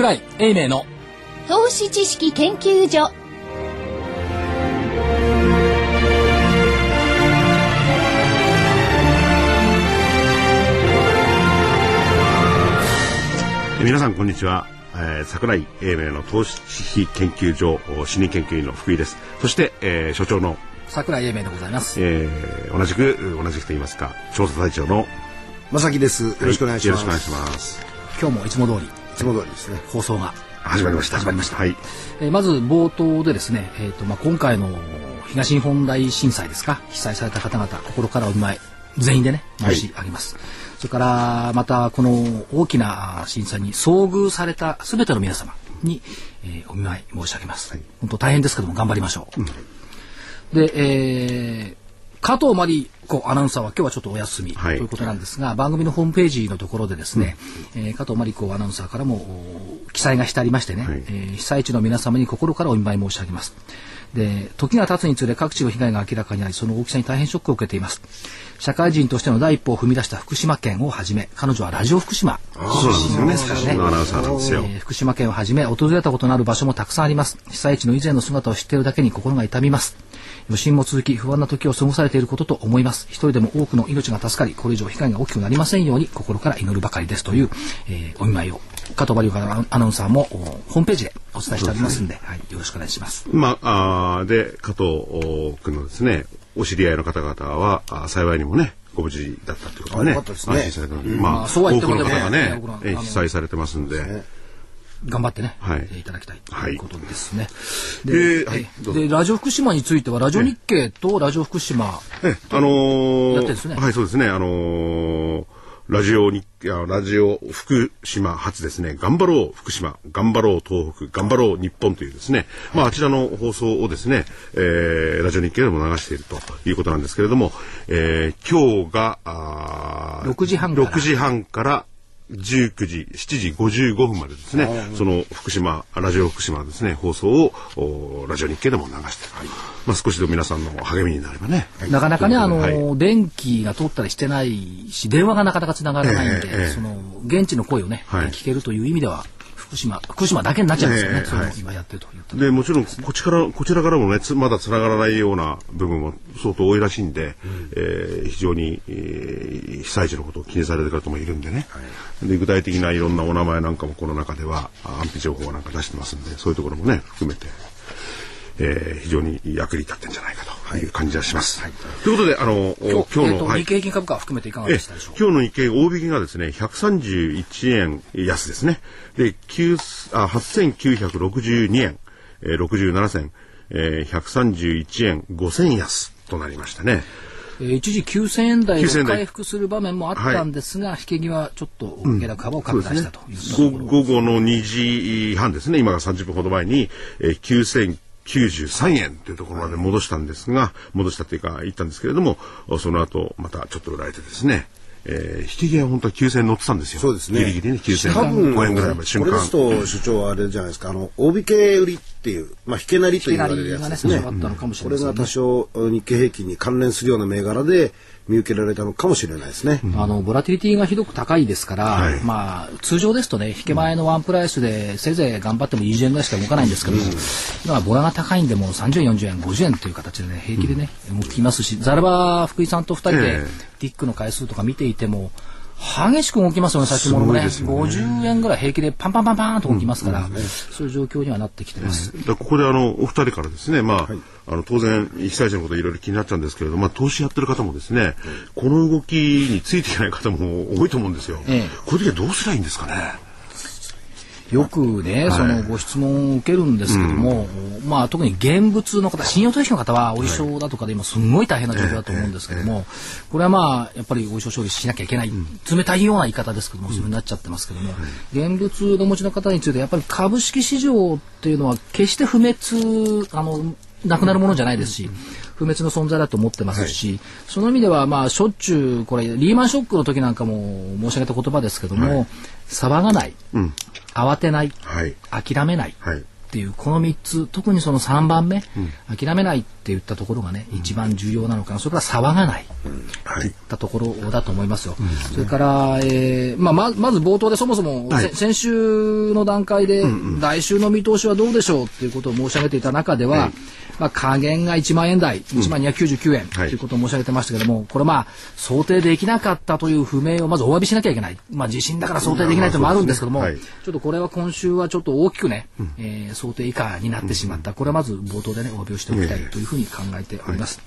桜井英明の。投資知識研究所。皆さんこんにちは、えー、桜井英明の投資研究所主任研究員の福井です。そして、えー、所長の桜井英明でございます、えー、同じく同じくと言いますか調査隊長の正木です。よろしくお願いします、よろしくお願いします。今日もいつも通りいつも通りですね。放送が始まりました。始まりました、はい、えー、まず冒頭でですね、えーとまあ、今回の東日本大震災ですか？被災された方々心からお見舞い全員でね申し上げます、はいそれからまたこの大きな震災に遭遇されたすべての皆様に、えー、お見舞い申し上げます、はい、本当大変ですけども頑張りましょう、うん、で、えー、加藤真理子アナウンサーは今日はちょっとお休みということなんですが、はい、番組のホームページのところでですね、うん、えー、加藤真理子アナウンサーからも記載がしてありましてね、はい、えー、被災地の皆様に心からお見舞い申し上げますで時が経つにつれ各地の被害が明らかになりその大きさに大変ショックを受けています。社会人としての第一歩を踏み出した福島県をはじめ彼女はラジオ福島。出身ですからね、え福島県をはじめ訪れたことのある場所もたくさんあります。被災地の以前の姿を知っているだけに心が痛みます。余震も続き不安な時を過ごされていることと思います。一人でも多くの命が助かりこれ以上被害が大きくなりませんように心から祈るばかりですという、えー、お見舞いを加藤バリューアナウンサーもホームページでお伝えしておりますんで、はい、よろしくお願いします。まあ、あで加藤君のですねお知り合いの方々はあ幸いにもねご無事だったということはね、安心されたので、まあ、多くの方がね、被災されてますんで。頑張ってね、はい、いただきたいということですね。で、はい、でラジオ福島についてはラジオ日経とラジオ福島、えあのー、やってですね。はい、そうですね。あのーラジオに、ラジオ福島初ですね、頑張ろう福島、頑張ろう東北、頑張ろう日本というですね、まああちらの放送をですね、えー、ラジオ日経でも流しているということなんですけれども、えー、今日が、あ6時半から。6時半から19時、7時55分までですね、その福島、ラジオ福島ですね、放送をラジオ日経でも流して、はい、まあ少しでも皆さんの励みになればね。なかなかね、あの、はい、電気が通ったりしてないし、電話がなかなか繋がらないんで、えーえー、その、現地の声をね、はい、聞けるという意味では、福島福島だけになっちゃうんですよね、えー、その今やってるというでもちろんこちらこちらからもねまだつながらないような部分も相当多いらしいんで、うん、えー、非常に、えー、被災地のことを気にされる方もいるんでね、はい、で具体的ないろんなお名前なんかもこの中では安否情報なんか出してますんでそういうところもね含めてえー、非常に役に立ってんじゃないかという感じがします。はい、ということで、あの、今日の、えー、日経平均株価を含めていかがでしたでしょうか？今日の日経大引きがですね、131円安ですね。で、あ8962円、えー、67銭、えー、131円5銭安となりましたね。えー、一時9000円台を回復する場面もあったんですが、はい、引け際ちょっと下落幅を拡大したという、ね、午後の2時半ですね、今が30分ほど前に、えー、9000 93円というところまで戻したんですが、戻したというか言ったんですけれども、その後またちょっと売られてですね、えー、引き際本当は9000円乗ってたんですよ。そうですね。ギリギリね、9000円ぐらいまで瞬間。これですと、所長はあれじゃないですか、あの、大引け売りっていう、まあ、引けなりと言われるやつですね。これが多少日経平均に関連するような銘柄で、見受けられたのかもしれないですね。あのボラティリティがひどく高いですから、はい、まあ通常ですとね引け前のワンプライスでせいぜい頑張っても20円ぐらいしか動かないんですけど、うん、今はボラが高いんでもう30円40円50円という形でね平気でね、動きますしザルバ福井さんと2人でティックの回数とか見ていても。激しく動きますよね、先物もね。ね50円ぐらい平気でパンパンパンパンと動きますから、うんうん、そういう状況にはなってきてます。ここであの、お二人からですね、まあ、はい、あの、当然、被災者のこといろいろ気になっちゃうんですけれども、まあ、投資やってる方もですね、この動きについていない方も多いと思うんですよ。ええ、こういう時はどうすりゃいいんですかね。よくね、はい、そのご質問を受けるんですけども、うん、まあ特に現物の方、信用取引の方はお衣装だとかで今すごい大変な状況だと思うんですけども、これはまあやっぱりお衣装処理しなきゃいけない、冷たいような言い方ですけども、そうになっちゃってますけども、現物の持ちの方についてやっぱり株式市場っていうのは決して不滅、あの、なくなるものじゃないですし、不滅の存在だと思ってますし、はい、その意味ではまあしょっちゅうこれリーマンショックの時なんかも申し上げた言葉ですけども、はい、騒がない、うん、慌てない、はい、諦めない、っていうこの3つ特にその3番目、うん、諦めないって言ったところがね、一番重要なのかな。それから騒がない、うん。はい、ったところだと思いますよ。うん、それから、えーまあ、ままず冒頭でそもそも、はい、先週の段階で、来週の見通しはどうでしょうっていうことを申し上げていた中では、はい、まあ、加減が1万円台、1万299円とい。うことを申し上げてましたけども、これまあ、想定できなかったという不明をまずお詫びしなきゃいけない。まあ、地震だから想定できないというのもあるんですけども、ちょっとこれは今週はちょっと大きくね、えー、想定以下になってしまった。これはまず冒頭でね、お詫びをしておきたいというふうに考えております。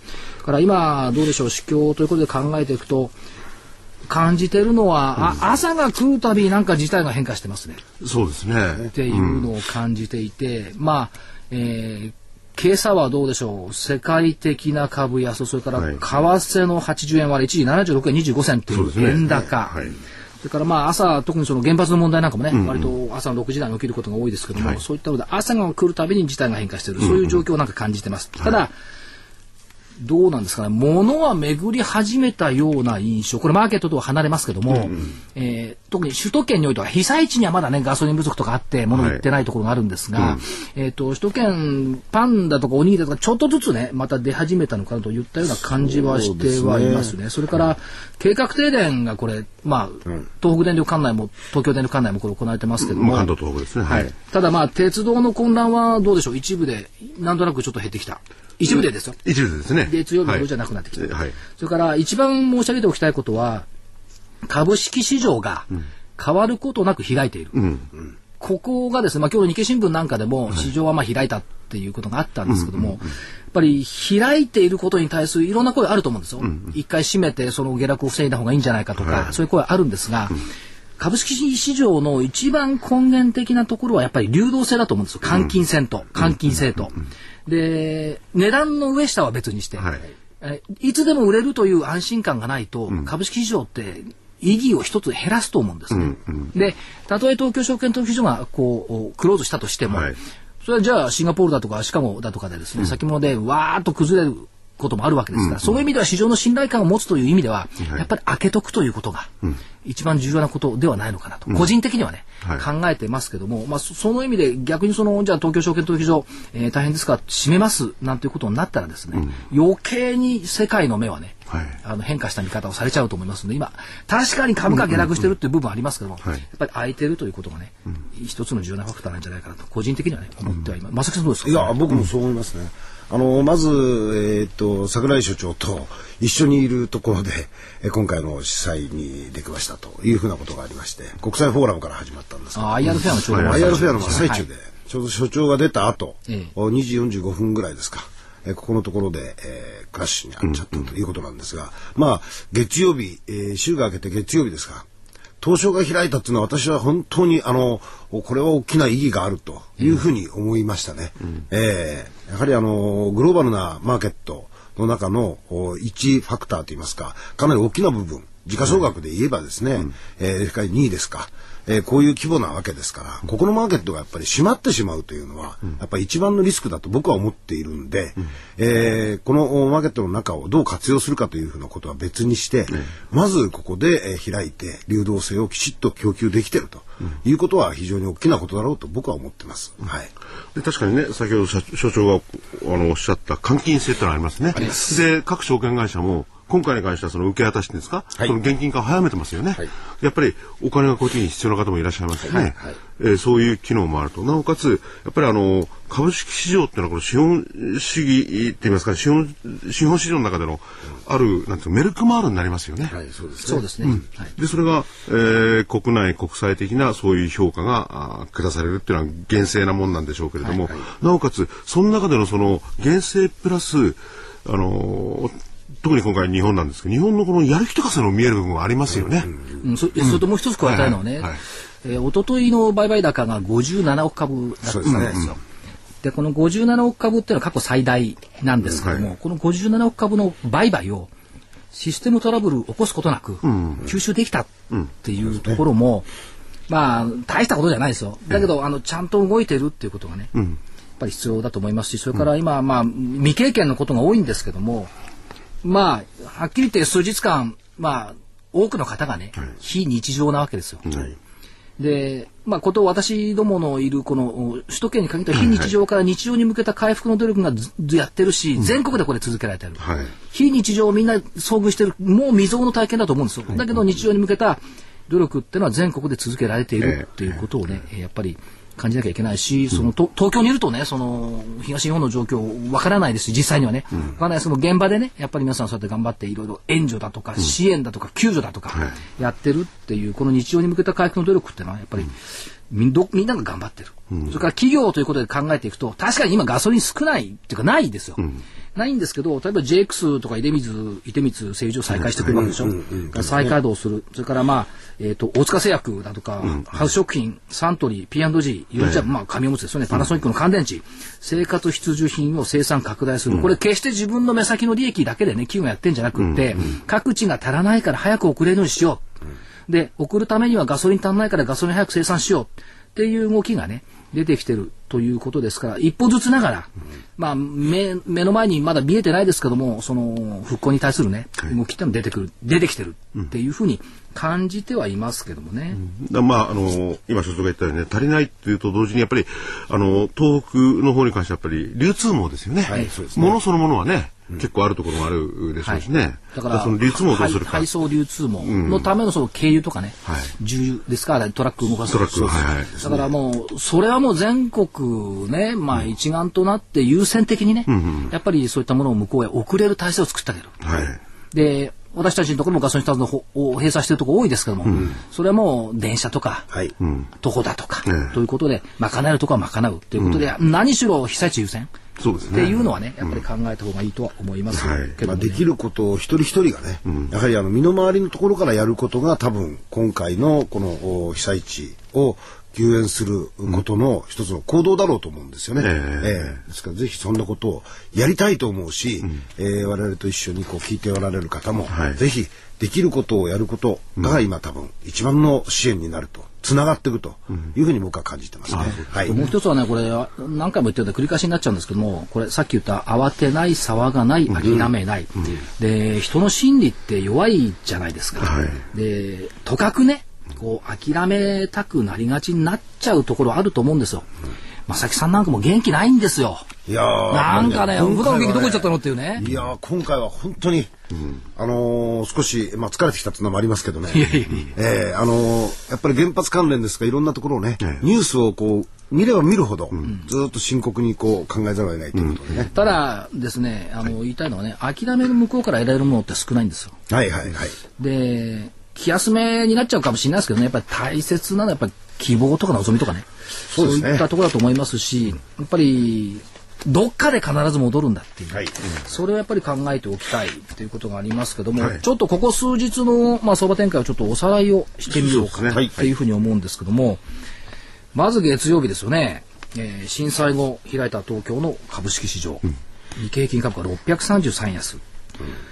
から今、どうでしょう、市況ということで考えていくと、感じてるのは、あ朝が来るたびなんか事態が変化してますね。そうですね。っていうのを感じていて、うん、まあ、えー、今朝はどうでしょう？世界的な株安それから為替の80円割れ一時76円25銭という円高、それからまあ朝特にその原発の問題なんかもね、うんうん、割と朝の6時台に起きることが多いですけども、はい、そういったので朝が来るたびに事態が変化しているそういう状況をなんか感じてます。ただ、どうなんですかね、物は巡り始めたような印象、これマーケットとは離れますけども、うんうん、えー、特に首都圏においては被災地にはまだね、ガソリン不足とかあって、物売ってないところがあるんですが、はいうん、えと、首都圏、パンだとかおにぎりだとか、ちょっとずつね、また出始めたのかなといったような感じはしてはいますね。そ、ね、れから、計画停電がこれ、まあ、東北電力管内も、東京電力管内もこれ行われてますけども、関東東北ですね。はい。ただまあ、鉄道の混乱はどうでしょう、一部で、なんとなくちょっと減ってきた。一部でですよ。一部でですね。月曜日のじゃなくなってきて、はい、それから一番申し上げておきたいことは、株式市場が変わることなく開いている。うん、ここがですね、まあ今日の日経新聞なんかでも市場はまあ開いたっていうことがあったんですけども、やっぱり開いていることに対するいろんな声あると思うんですよ。一回閉めてその下落を防いだ方がいいんじゃないかとか、そういう声あるんですが、株式市場の一番根源的なところはやっぱり流動性だと思うんですよ。換金線と、換金性と。で、値段の上下は別にして、はい、いつでも売れるという安心感がないと、うん、株式市場って意義を一つ減らすと思うんですね。うんうん、で、たとえ東京証券取引所がこうクローズしたとしても、はい、それはじゃあシンガポールだとかシカゴだとかでですね、うん、先物でわーっと崩れることもあるわけですから、うん、そういう意味では市場の信頼感を持つという意味では、やっぱり開けとくということが、一番重要なことではないのかなと、個人的にはね、はい、考えてますけども、まあ、その意味で逆にその、じゃあ東京証券取引所、えー、大変ですか、閉めます？なんていうことになったらですね、余計に世界の目はね、はい、あの変化した見方をされちゃうと思いますので今確かに株価下落してるっていう部分ありますけども、やっぱり空いてるということがね、うん、一つの重要なファクターなんじゃないかなと個人的にはね思ってはいます。さんどうですか、いや僕もそう思いますね。あのまず、えー、っと櫻井所長と一緒にいるところで、え今回の主催に出くわしたというふうなことがありまして国際フォーラムから始まったんですけど、IR フェアのちょうど IR フェアの最中で、はい、ちょうど所長が出た後、ええ、2時45分ぐらいですか。えここのところで、えー、クラッシュに遭っちゃったということなんですが、まあ月曜日、えー、週が明けて月曜日ですか東証が開いたっていうのは私は本当にあのこれは大きな意義があるというふうに思いましたね。うん、えー、やはりあのグローバルなマーケットの中の1ファクターといいますかかなり大きな部分時価総額で言えばですね、うん、えー、2位ですか。えー、こういう規模なわけですから、ここのマーケットがやっぱり閉まってしまうというのは、うん、やっぱり一番のリスクだと僕は思っているんで、うん、えー、このマーケットの中をどう活用するかというふうなことは別にして、うん、まずここで、えー、開いて流動性をきちっと供給できてると。いうことは非常に大きなことだろうと僕は思ってます。はい。で確かにね、先ほど所長があのおっしゃった換金性ってのありますね。で、各証券会社も今回に関してはその受け渡しですか、はい、その現金化を早めてますよね、はい、やっぱりお金がこっちに必要な方もいらっしゃいますよね、はい。はい、えー、そういう機能もあると。なおかつやっぱりあの株式市場っていうのはこの資本主義って言いますか資本資本市場の中でのあるなんていうメルクマールになりますよね。はい、そうですね。そうん、でそれが、えー、国内国際的なそういう評価があ下されるっていうのは厳正なもんなんでしょうけれども、はいはい、なおかつその中でのその厳正プラスあのー特に今回日本なんですけど日本のこのやる気とかそういうの見える部分はありますよね。うん、そそれともう一つ加えたいのはね、えー、一昨日の売買高が57億株だったんですよ。でこの57億株っていうのは過去最大なんですけども、はい、この57億株の売買をシステムトラブルを起こすことなく吸収できたっていうところも、まあ大したことじゃないですよ。だけど、あのちゃんと動いてるっていうことがね、やっぱり必要だと思いますし、それから今、まあ未経験のことが多いんですけども、まあ、はっきり言って数日間、まあ、多くの方がね、はい、非日常なわけですよ。はい、で、まあ、こと私どものいるこの首都圏に限った非日常から日常に向けた回復の努力がずやってるし、全国でこれ続けられてる。はい。非日常をみんな遭遇してる、もう未曾有の体験だと思うんですよ。だけど日常に向けた努力っていうのは全国で続けられているっていうことをね、やっぱり感じなきゃいけないし、そのと東京にいるとね、その東日本の状況わからないですし、実際にはね、わからない。その現場でね、やっぱり皆さんそうやって頑張っていろいろ援助だとか支援だとか救助だとかやってるっていう、この日常に向けた回復の努力っていうのはやっぱりみんどみんなが頑張ってる、それから企業ということで考えていくと確かに今ガソリン少ないっていうかないですよ、ないんですけど例えば JX とか出水出光製油所再開してくるわけでしょ、再稼働する。それからまあ、えー、と大塚製薬だとか、ハウス食品サントリー P&G いろいろまあ紙おむつですよね。パナソニックの乾電池、生活必需品を生産拡大する、これ決して自分の目先の利益だけでね企業がやってんじゃなくって、各地が足らないから早く送れるようにしよう、で送るためにはガソリン足んないからガソリン早く生産しようっていう動きがね出てきてるということですから一歩ずつながら、まあ、目目の前にまだ見えてないですけどもその復興に対するね動きってのも出てくる出てきてるっていうふうに感じてはいますけどもね。だまあ、あの、今所長が言ったようにね、足りないっていうと同時に、やっぱり、あの、東北の方に関してはやっぱり、流通網ですよね。はいそうですね物そのものはね、結構あるところもあるでしょうしね。だからその流通網をどうするか。配配送流通網のためのその経由とかね、はい。重油ですか？らトラック動かす。トラックはいはい。だからもうそれはもう全国ね、まあ、一丸となって優先的にね、やっぱりそういったものを向こうへ送れる体制を作ってあげる。はい。で私たちのところもガソリンスタンドを閉鎖しているところ多いですけども、それはもう電車とか、はい。徒歩だとか、ええということで賄えるところは賄うということで、何しろ被災地優先そうですね。っていうのはねやっぱり考えた方がいいとは思いますけどもねできることを一人一人がね、やはりあの身の回りのところからやることが多分今回のこのお被災地を救援することの一つの行動だろうと思うんですよね。ええ。ええ。ですからぜひそんなことをやりたいと思うし、えー我々と一緒にこう聞いておられる方も、はい。ぜひできることをやることが今多分一番の支援になると。つながっていくというふうに僕は感じてますね。はい。もう一つはね、これ、何回も言ってるんで繰り返しになっちゃうんですけども、これ、さっき言った、慌てない、騒がない、諦めない。で、人の心理って弱いじゃないですか。はいで、とかくね、こう、諦めたくなりがちになっちゃうところあると思うんですよ。正木さんなんかも元気ないんですよ。いやーなんかね、普段の元気どこ行っちゃったのっていうね。いやー今回は本当に、あのー少し、まあ、疲れてきたっていうのもありますけどね。いやいやいやえーあのーやっぱり原発関連ですがいろんなところをね、ええニュースをこう見れば見るほど、ずっと深刻にこう考えざるを得ないということでね。ただですね、あの、言いたいのはね、諦める向こうから得られるものって少ないんですよ。はいはいはい。で気休めになっちゃうかもしれないですけどねやっぱり大切なのはやっぱり希望とか望みとかね。そうね。いったところだと思いますしやっぱりどっかで必ず戻るんだっていう、はい。それをやっぱり考えておきたいっていうことがありますけども、はい。ちょっとここ数日の、まあ、相場展開をちょっとおさらいをしてみようかそうですねっていうふうに思うんですけども、まず月曜日ですよね、えー震災後開いた東京の株式市場、日経平均株価633円安、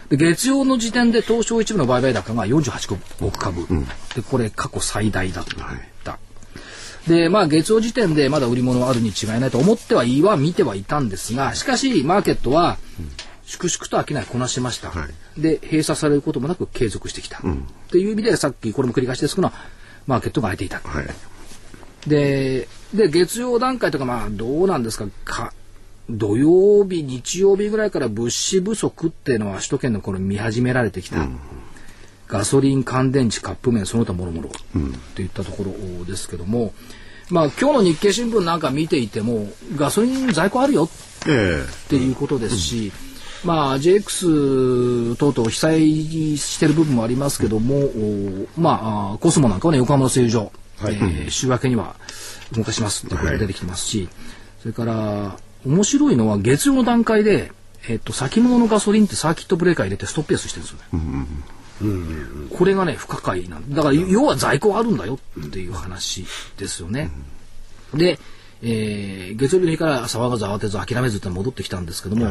で月曜の時点で東証一部の売買高が48億株、でこれ過去最大だと。言った、でまあ月曜時点でまだ売り物はあるに違いないと思ってはいいは見てはいたんですがしかしマーケットは粛々と商いこなしました、はで閉鎖されることもなく継続してきた、っていう意味でさっきこれも繰り返しですけどマーケットが空いていた、はい。でで月曜段階とかまあどうなんですか。か土曜日日曜日ぐらいから物資不足っていうのは首都圏の頃見始められてきた、ガソリン乾電池カップ麺その他もろもろといったところですけども、まあ今日の日経新聞なんか見ていてもガソリン在庫あるよえっていうことですし、まあ JX 等々被災してる部分もありますけども、おまああコスモなんかはね横浜の製油所、はい。えー週明けには動かしますっていうことが出てきてますし、それから面白いのは月曜の段階で、えっと先物のガソリンってサーキットブレーカー入れてストップ安してるんですよね。これがね不可解なんだから要は在庫あるんだよっていう話ですよね。で、えー月曜日の日から騒がず慌てず諦めずって戻ってきたんですけども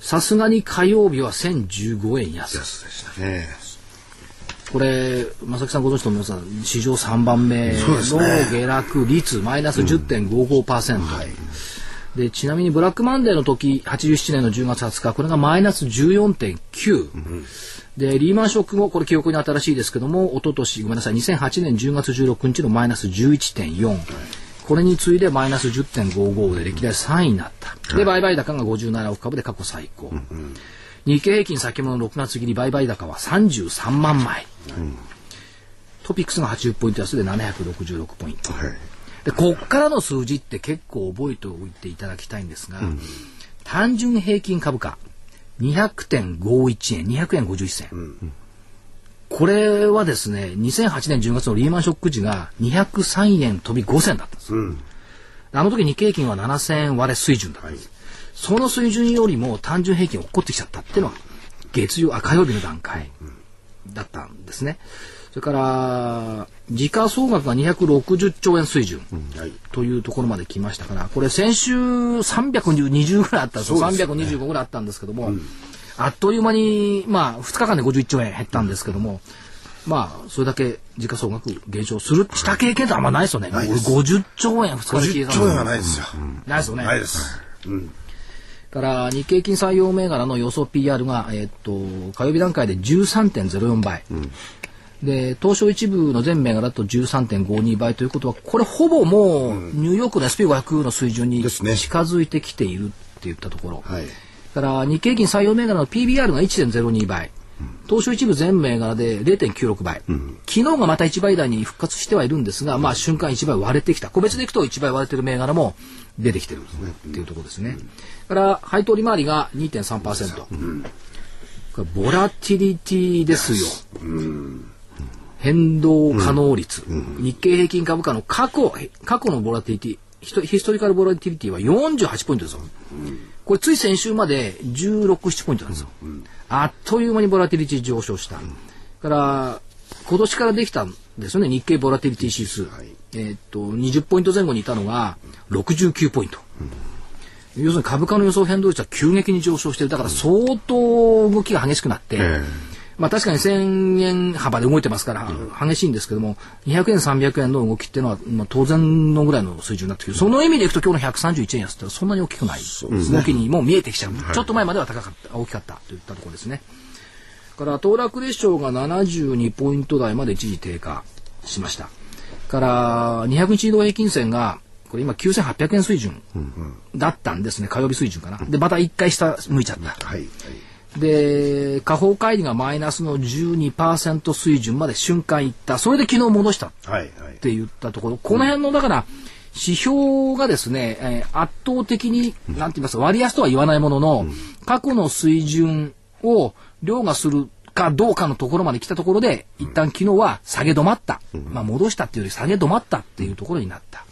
さすがに火曜日は1015円安え。安でしたね。これ正木さんご存知と思いますが史上3番目の下落率マイナス10.55%、で、ちなみにブラックマンデーの時、87年の10月20日、これがマイナス14.9。で、リーマンショック後、これ記憶に新しいですけども、一昨年ごめんなさい、2008年10月16日のマイナス11.4。これに次いでマイナス10.55で歴代3位になった。で、売買高が57億株で過去最高。日経平均先物の6月切り売買高は33万枚。トピックスが80ポイント安で766ポイント。で、こっからの数字って結構覚えておいていただきたいんですが、単純平均株価200.51円、200円51銭。これはですね、2008年10月のリーマンショック時が203円飛び5銭だったんです。あの時日経平均は7000円割れ水準だったんです。その水準よりも単純平均落っこってきちゃったっていうのは月曜、あ、火曜日の段階だったんですね。それから、時価総額が260兆円水準というところまで来ましたから、これ先週320ぐらいあったんですよ。325ぐらいあったんですけども、あっという間に、まあ、2日間で51兆円減ったんですけども、まあ、それだけ時価総額減少する、した経験ってあんまないですよね。50兆円2日で消えた50兆円はないですよ。ないですよね。ないです。うんから日経金採用銘柄の予想 PR が、えっと火曜日段階で13.04倍、うん、で東証一部の全銘柄と13.52倍ということはこれほぼもうニューヨークの SP500 の水準に近づいてきているっていったところ、はい、から日経金採用銘柄の PBR が1.02倍。東証一部全銘柄で0.96倍、うん、昨日がまた1倍台に復活してはいるんですが、まあ、瞬間1倍割れてきた。個別でいくと1倍割れてる銘柄も出てきてるっていうところですね、うん、から配当利回りが2.3%、うん、これボラティリティですよ、うん変動可能率、日経平均株価の過去、過去のボラティリティ、ヒストリカルボラティリティは48ポイントですよ。これつい先週まで16、7ポイントなんですよ。あっという間にボラティリティ上昇した。から、今年からできたんですよね、日経ボラティリティ指数。えっと、20ポイント前後にいたのが69ポイント。要するに株価の予想変動率は急激に上昇してる。だから相当動きが激しくなって、まあ確かに1000円幅で動いてますから激しいんですけども、200円、300円の動きっていうのは、まあ、当然のぐらいの水準になってくる。その意味でいくと今日の131円安ってそんなに大きくない動きにもう見えてきちゃう。ちょっと前までは高かった、大きかったといったところですね。から騰落レショが72ポイント台まで一時低下しました。から200日移動平均線がこれ今9800円水準だったんですね、火曜日水準かな。で、また一回下向いちゃった。はい、はいで、下方乖離がマイナスの12%水準まで瞬間いった。それで昨日戻した。って言ったところ、はいはい、この辺の、だから、指標がですね、えー、圧倒的に、なんて言いますか、割安とは言わないものの、うん、過去の水準を凌駕するかどうかのところまで来たところで、一旦昨日は下げ止まった。うん、まあ戻したっていうより下げ止まったっていうところになった。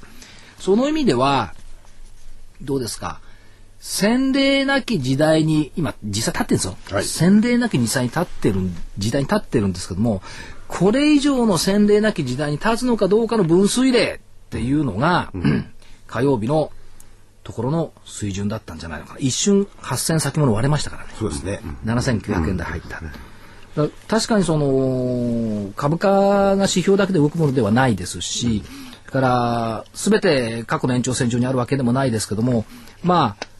その意味では、どうですか？洗礼なき時代に、今、実際立ってるんですよ。はい、洗礼なき時代に立ってる、時代に立ってるんですけども、これ以上の洗礼なき時代に立つのかどうかの分水嶺っていうのが、うん、火曜日のところの水準だったんじゃないのかな。一瞬8000先物割れましたからね。そうですね。7900円で入った。うん、確かにその、株価が指標だけで動くものではないですし、うん、から、すべて過去の延長線上にあるわけでもないですけども、まあ、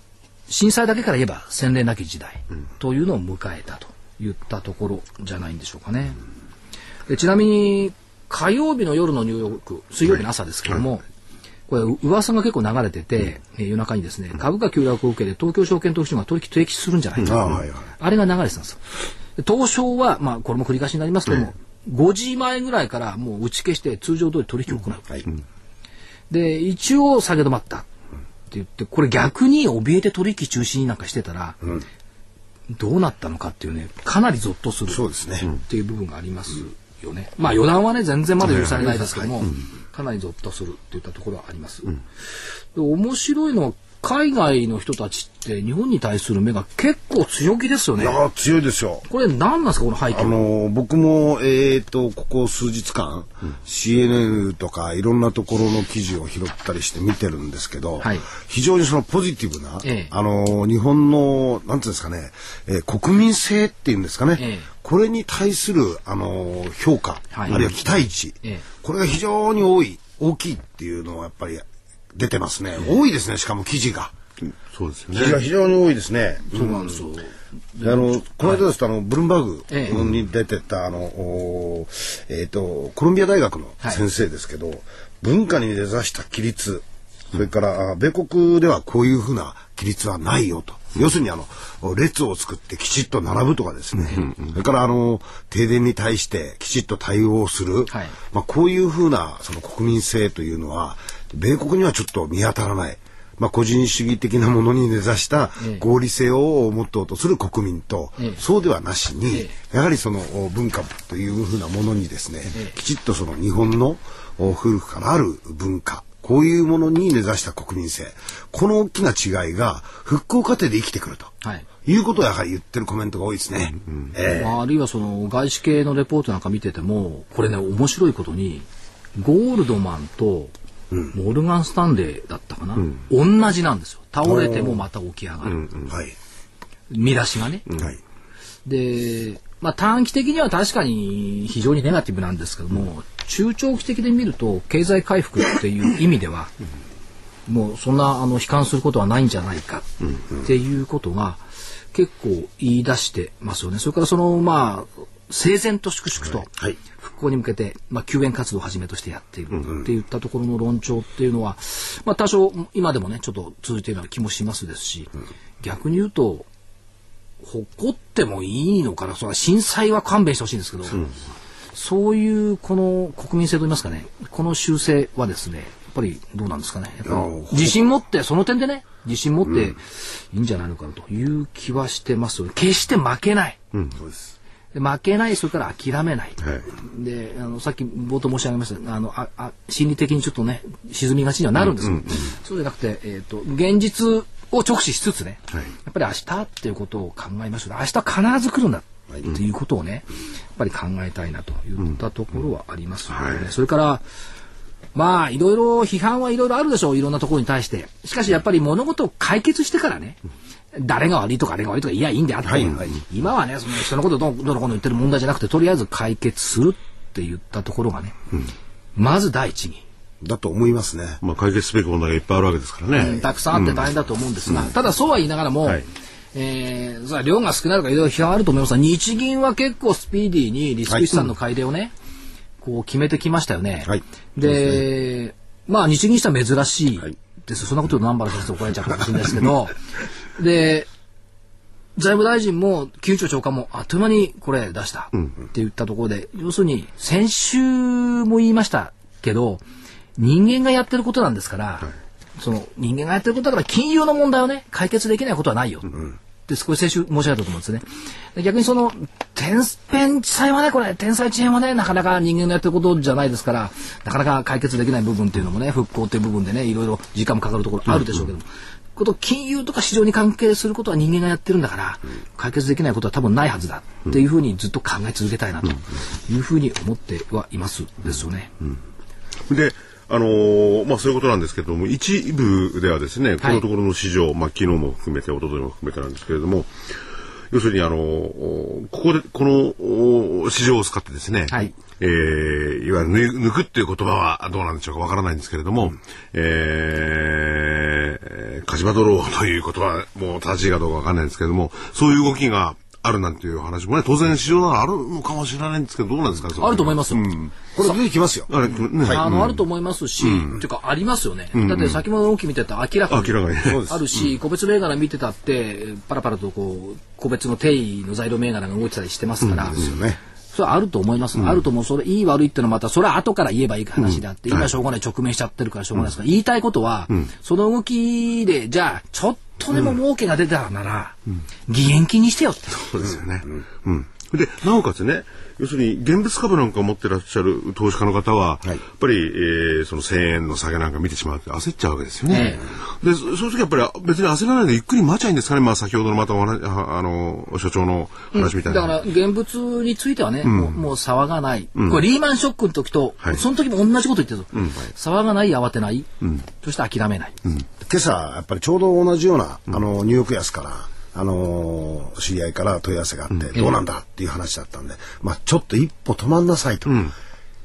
震災だけから言えば洗礼なき時代というのを迎えたといったところじゃないんでしょうかね。でちなみに火曜日の夜のニューヨーク水曜日の朝ですけども、はい、これ噂が結構流れてて、うん、夜中にですね株価急落を受けて東京証券取引所が取引停止するんじゃないか、あはいはい、あれが流れてたんですよ。東証は、まあ、これも繰り返しになりますけども、うん、5時前ぐらいからもう打ち消して通常通り取引を行う。うんはい、で一応下げ止まった。って言って、これ逆に怯えて取引中止になんかしてたら、うん、どうなったのかっていうね、かなりゾッとするそうですね。っていう部分がありますよね。まあ予断はね、全然まだ許されないですけど。も、かなりゾッとするっていったところはあります。で面白いのは海外の人たちって日本に対する目が結構強気ですよね。いや強いですよ。これ何なんですかこの背景。あの僕もえっ、ー、とここ数日間、うん、CNN とかいろんなところの記事を拾ったりして見てるんですけど、はい、非常にそのポジティブな、ええ、あの日本のなんていうんですかね、えー、国民性っていうんですかね。え、これに対するあの評価、はい、あるいは期待値、これが非常に多い大きいっていうのはやっぱり出てますね。多いですね、しかも記事が。そうですよ記事がね。非常に多いですね。そうなんですよ。あの、この間ですと、あの、ブルームバーええグに出てた、あの、おえっ、と、コロンビア大学の先生ですけど、文化に根ざした規律、それから、あ米国ではこういうふうな規律はないよと。要するに、あの、列を作ってきちっと並ぶとかですね。それから、あの、停電に対してきちっと対応する。はいまあ、こういうふうな、その国民性というのは、米国にはちょっと見当たらない。まあ、個人主義的なものに根ざした合理性をモットーとする国民と、ええそうではなしに、えやはりそのお文化というふうなものにですね、きちっとその日本のお古くからある文化、こういうものに根ざした国民性、この大きな違いが復興過程で生きてくると。はい。いうことをやはり言ってるコメントが多いですね。ええまあ、あるいはその外資系のレポートなんか見ててもこれね面白いことにゴールドマンとモルガン・スタンレーだったかな、同じなんですよ。倒れてもまた起き上がる、はい。見出しがね、はい。で、まあ、短期的には確かに非常にネガティブなんですけども、中長期的で見ると経済回復っていう意味では、もうそんなあの悲観することはないんじゃないかっていうことが結構言い出してますよね。それからそのまあ整然と粛々とはい復興に向けて、まあ、救援活動をはじめとしてやっているっていったところの論調っていうのは、まあ、多少今でもねちょっと続いているような気もしますですし、逆に言うと誇ってもいいのかな。それは震災は勘弁してほしいんですけど、そういうこの国民性といいますかねこの修正はですねやっぱりどうなんですかね。自信持ってその点でね自信持っていいんじゃないのかなという気はしてますよね。決して負けない、そうです。で負けないそれから諦めない、はい。であのさっき冒頭申し上げましたあのああ心理的にちょっとね沈みがちにはなるんです。よ、そうじゃなくて、えー、と現実を直視しつつね、やっぱり明日っていうことを考えましょう。明日必ず来るんだっていうことをね、やっぱり考えたいなといったところはありますよね、それからまあいろいろ批判はいろいろあるでしょう。いろんなところに対して。しかしやっぱり物事を解決してからね誰が悪いとかあれが悪いとかいやいいんであって、はいはい。今はねその人のことをどうどうのこうの言ってる問題じゃなくてとりあえず解決するって言ったところがね、まず第一に、だと思いますね。まあ解決すべき問題がいっぱいあるわけですからね。たくさんあって大変だと思うんですが、ただそうは言いながらも、はい。えー、さあ量が少ないとかいろいろ批判あると思います。が日銀は結構スピーディーにリスク資産の改良をね、こう決めてきましたよね。はい。でまあ日銀にしては珍しいはい。です、そんなことを南原先生怒られちゃうかもしれないですけど で財務大臣も宮長長官もあっという間にこれ出したって言ったところで、要するに先週も言いましたけど人間がやってることなんですから、その人間がやってることだから金融の問題をね解決できないことはないよ。で、これ先週申し上げたと思うんですね。で逆にその、天変地裁はね、これ、天才地変はね、なかなか人間のやってることじゃないですから、なかなか解決できない部分っていうのもね、復興っていう部分でね、いろいろ時間もかかるところあるでしょうけども、こと金融とか市場に関係することは人間がやってるんだから、解決できないことは多分ないはずだ。っていうふうにずっと考え続けたいなというふうに思ってはいますですよね。で、あのーまあそういうことなんですけれども、一部ではですね、このところの市場、まあ昨日も含めて、一昨日も含めてなんですけれども、要するにあのーここで、このお市場を使ってですね、はいえーいわゆる抜抜くっていう言葉はどうなんでしょうかわからないんですけれども、えー、火事場ドローという言葉も正しいかどうかわかんないんですけれども、そういう動きがあるなんていう話もね、当然市場ならあるのかもしれないんですけど、どうなんですかあると思いますよ。これ出てきますよ。あれ、ね、あの、あると思いますし、っていうか、ありますよね。だって、先物の動き見てたら明らかに。あるし、個別銘柄見てたって、パラパラとこう、個別の定位の材料銘柄が動いてたりしてますから。ですよね。それはあると思います。あると思う。それ、いい悪いってのはまた、それは後から言えばいい話であって、今しょうがない、直面しちゃってるからしょうがないですから、言いたいことは、その動きで、じゃあ、ちょっとでも儲けが出たなら、義援金にしてよって。そうですよね。うん。で、なおかつね、要するに現物株なんかを持ってらっしゃる投資家の方は、はい。やっぱり、えーその1000円の下げなんか見てしまうと焦っちゃうわけですよね。で、そそういう時やっぱり別に焦らないでゆっくり待ちゃいいんですかね。まあ先ほどのまたお話、ああの、所長の話みたいな。だから現物についてはね、もうもう騒がない、これリーマンショックの時と、はい。その時も同じこと言ってるぞ、騒がない慌てない、そして諦めない、今朝やっぱりちょうど同じような、あのニューヨーク安からあのー知り合いから問い合わせがあって、どうなんだっていう話だったんで、まあちょっと一歩止まんなさいと。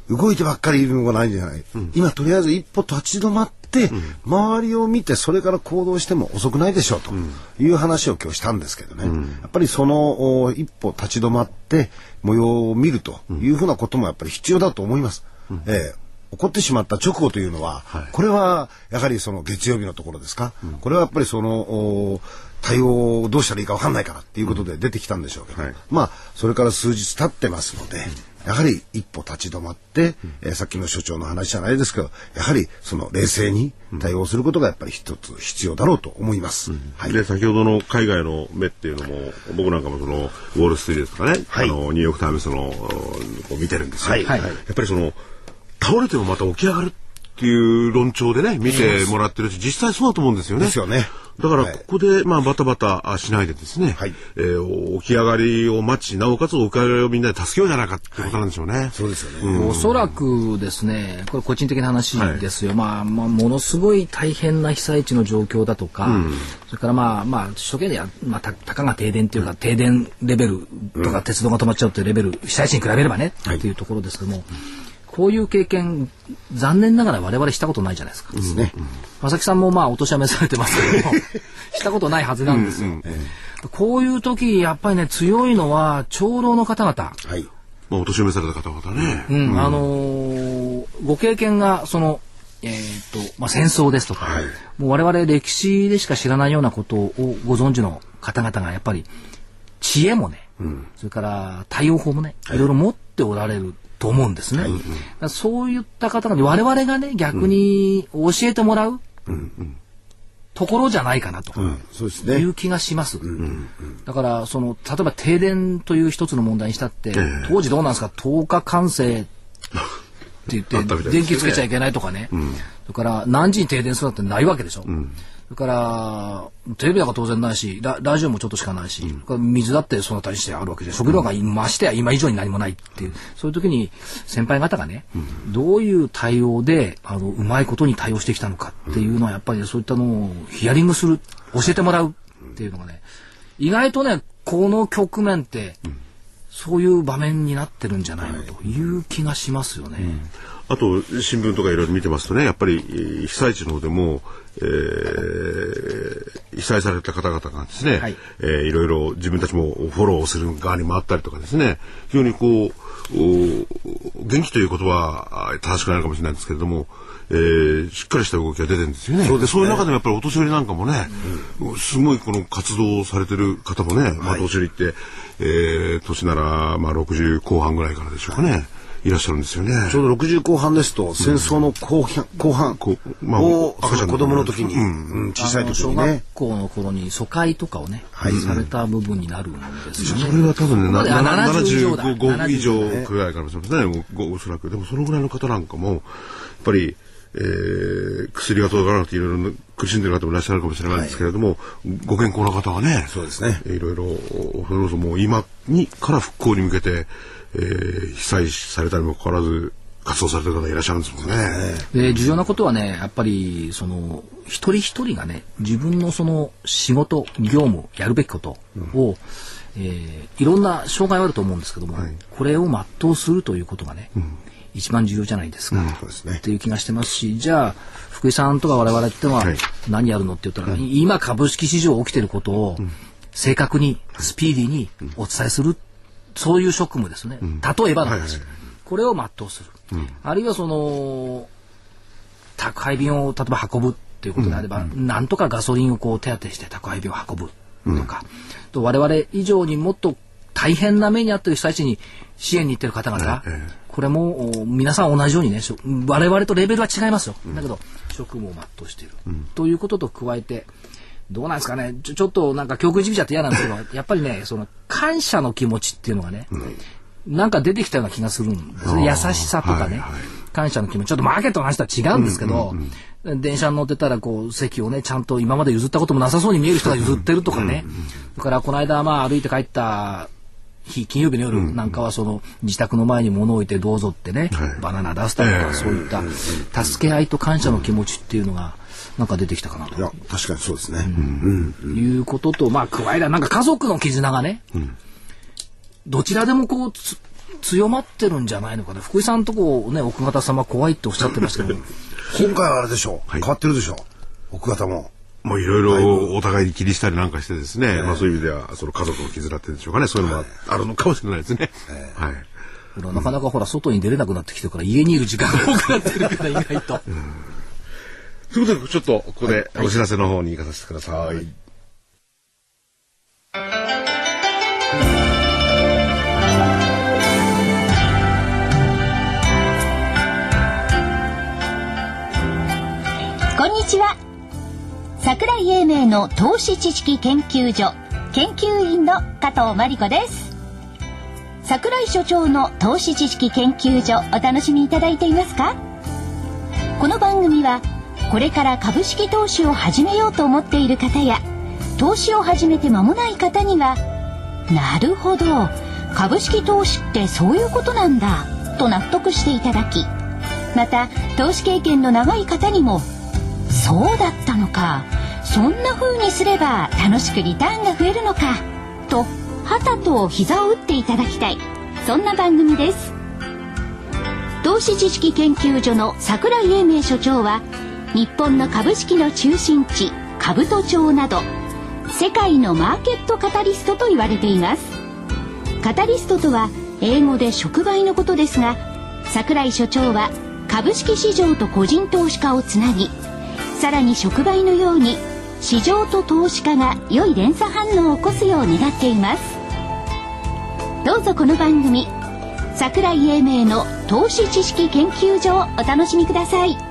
動いてばっかりいるのがないんじゃない、今とりあえず一歩立ち止まって、周りを見てそれから行動しても遅くないでしょうという話を今日したんですけどね、やっぱりそのお一歩立ち止まって模様を見るというふうなこともやっぱり必要だと思います。ええ。起こってしまった直後というのは、これはやはりその月曜日のところですか、これはやっぱりそのお対応をどうしたらいいか分かんないからっていうことで出てきたんでしょうけど、はい。まあそれから数日経ってますので、やはり一歩立ち止まって、えーさっきの所長の話じゃないですけどやはりその冷静に対応することがやっぱり一つ必要だろうと思います。はい。で先ほどの海外の目っていうのも僕なんかもそのウォール・ストリートとかね、はい。あのニューヨーク・タイムズのこう見てるんですよ、はい。はい。やっぱりその倒れてもまた起き上がるっていう論調でね見てもらってるし実際そうだと思うんですよね。ですよねだからはい。ここで、まあ、バタバタしないでですね、はい。えー起き上がりを待ちなおかつ起き上がりをみんなで助けようじゃないかってことなんでしょうね。そうですよね。おそらくですね、これ個人的な話ですよ。まあ、まあ、ものすごい大変な被災地の状況だとか、それからまあ、まあ、首都圏では、まあ、たたかが停電っていうか、停電レベルとか、鉄道が止まっちゃうっていうレベル、被災地に比べればね、っていうところですけども、こういう経験、残念ながら我々したことないじゃないですか。ですね。正木さんもまあ、お年はめされてますけども、したことないはずなんですよ。こういう時、やっぱりね、強いのは、長老の方々。はい。まあ、お年を召された方々ね。うん、あのーご経験がその、えーとまあ、戦争ですとか、もう我々歴史でしか知らないようなことをご存知の方々がやっぱり知恵もね、それから対応法もね、いろいろ持っておられると思うんですね。だからそういった方が我々がね逆に教えてもらうところじゃないかなと。いう気がします。だからその例えば停電という一つの問題にしたって、当時どうなんですか？10日完成って言って 電気つけちゃいけないとかね、それから何時に停電するなんてないわけでしょ。それからテレビなんか当然ないしララジオもちょっとしかないし、それから水だってその他にしてあるわけで食料がましてや今以上に何もないっていう。そういう時に先輩方がね、どういう対応であのうまいことに対応してきたのかっていうのはやっぱりそういったのをヒアリングする教えてもらうっていうのがね意外とねこの局面って、そういう場面になってるんじゃないのという気がしますよね。あと新聞とかいろいろ見てますとねやっぱりえー被災地の方でも、えー被災された方々がですね、はい。えーいろいろ自分たちもフォローする側に回ったりとかですね非常にこうお元気という言葉はあ正しくないのかもしれないですけれども、えーしっかりした動きが出てるんですよね。そうそういう中でもやっぱりお年寄りなんかもね、すごいこの活動をされてる方もね、まあ、お年寄りって、えー年ならまあ60後半ぐらいからでしょうかね、いらっしゃるんですよね。ちょうど60後半ですと、戦争の後半、後半こうまあ子供の時に、うん小さい時あの小学にね。校の頃に疎開とかをね、された部分になるんですよね。それは多分ね、なあな70以上だ75以上くらいかもしれませんね、ごおそらく。でもそのぐらいの方なんかも、やっぱり、えー薬が届かなくていろいろ苦しんでる方もいらっしゃるかもしれないんですけれども、ご健康な方はね、そうですねいろいろ、それこそもう今にから復興に向けて、えー被災されたにもかかわらず活動されてる方いらっしゃるんですもんね。で重要なことはねやっぱりその一人一人がね自分のその仕事業務やるべきことを、えーいろんな障害はあると思うんですけども、これを全うするということがね、一番重要じゃないですか、そうですね。っていう気がしてますしじゃあ福井さんとか我々ってのははい。何やるのって言ったら、今株式市場起きてることを正確にスピーディーにお伝えする、そういう職務ですね、例えばの話、これを全うする、あるいはその宅配便を例えば運ぶっていうことであれば、なんとかガソリンをこう手当てして宅配便を運ぶとか、と我々以上にもっと大変な目に遭っている被災地に支援に行ってる方々、これもお皆さん同じようにね我々とレベルは違いますよ、だけど職務を全うしている、ということと加えてどうなんですかね。ちょちょっとなんか教訓じみちゃって嫌なんですけど やっぱりねその感謝の気持ちっていうのがね、なんか出てきたような気がするんですね。優しさとかね、感謝の気持ち。ちょっとマーケットの話とは違うんですけど、電車に乗ってたらこう席をねちゃんと今まで譲ったこともなさそうに見える人が譲ってるとかね、だからこの間まあ歩いて帰った日金曜日の夜なんかはその自宅の前に物を置いてどうぞってね、バナナ出したりとか、そういった助け合いと感謝の気持ちっていうのがなんか出てきたかなといや、確かにそうですね。うん。いうことと、まあ、加えらなんか家族の絆がね、どちらでもこうつ強まってるんじゃないのかな。福井さんとこね、奥方様怖いっておっしゃってましたけど。今回はあれでしょう。はい変わってるでしょう。奥方も。もういろいろお互いに気にしたりなんかしてですね、まあそういう意味では、その家族の絆っていうんでしょうかね、そういうのもあるのかもしれないですね。はい。ほらなかなかほら、外に出れなくなってきてるから、家にいる時間が多くなってるから、意外と。ということで、ちょっとここでお知らせの方に行かさせてください。こんにちは。桜井英明の投資知識研究所研究員の加藤真理子です。桜井所長の投資知識研究所お楽しみいただいていますか？この番組はこれから株式投資を始めようと思っている方や投資を始めて間もない方にはなるほど株式投資ってそういうことなんだと納得していただきまた投資経験の長い方にもそうだったのかそんな風にすれば楽しくリターンが増えるのかとはたと膝を打っていただきたいそんな番組です。投資知識研究所の桜井英明所長は日本の株式の中心地兜町など世界のマーケットカタリストと言われています。カタリストとは英語で触媒のことですが桜井所長は株式市場と個人投資家をつなぎさらに触媒のように市場と投資家が良い連鎖反応を起こすよう願っています。どうぞこの番組桜井英明の投資知識研究所をお楽しみください。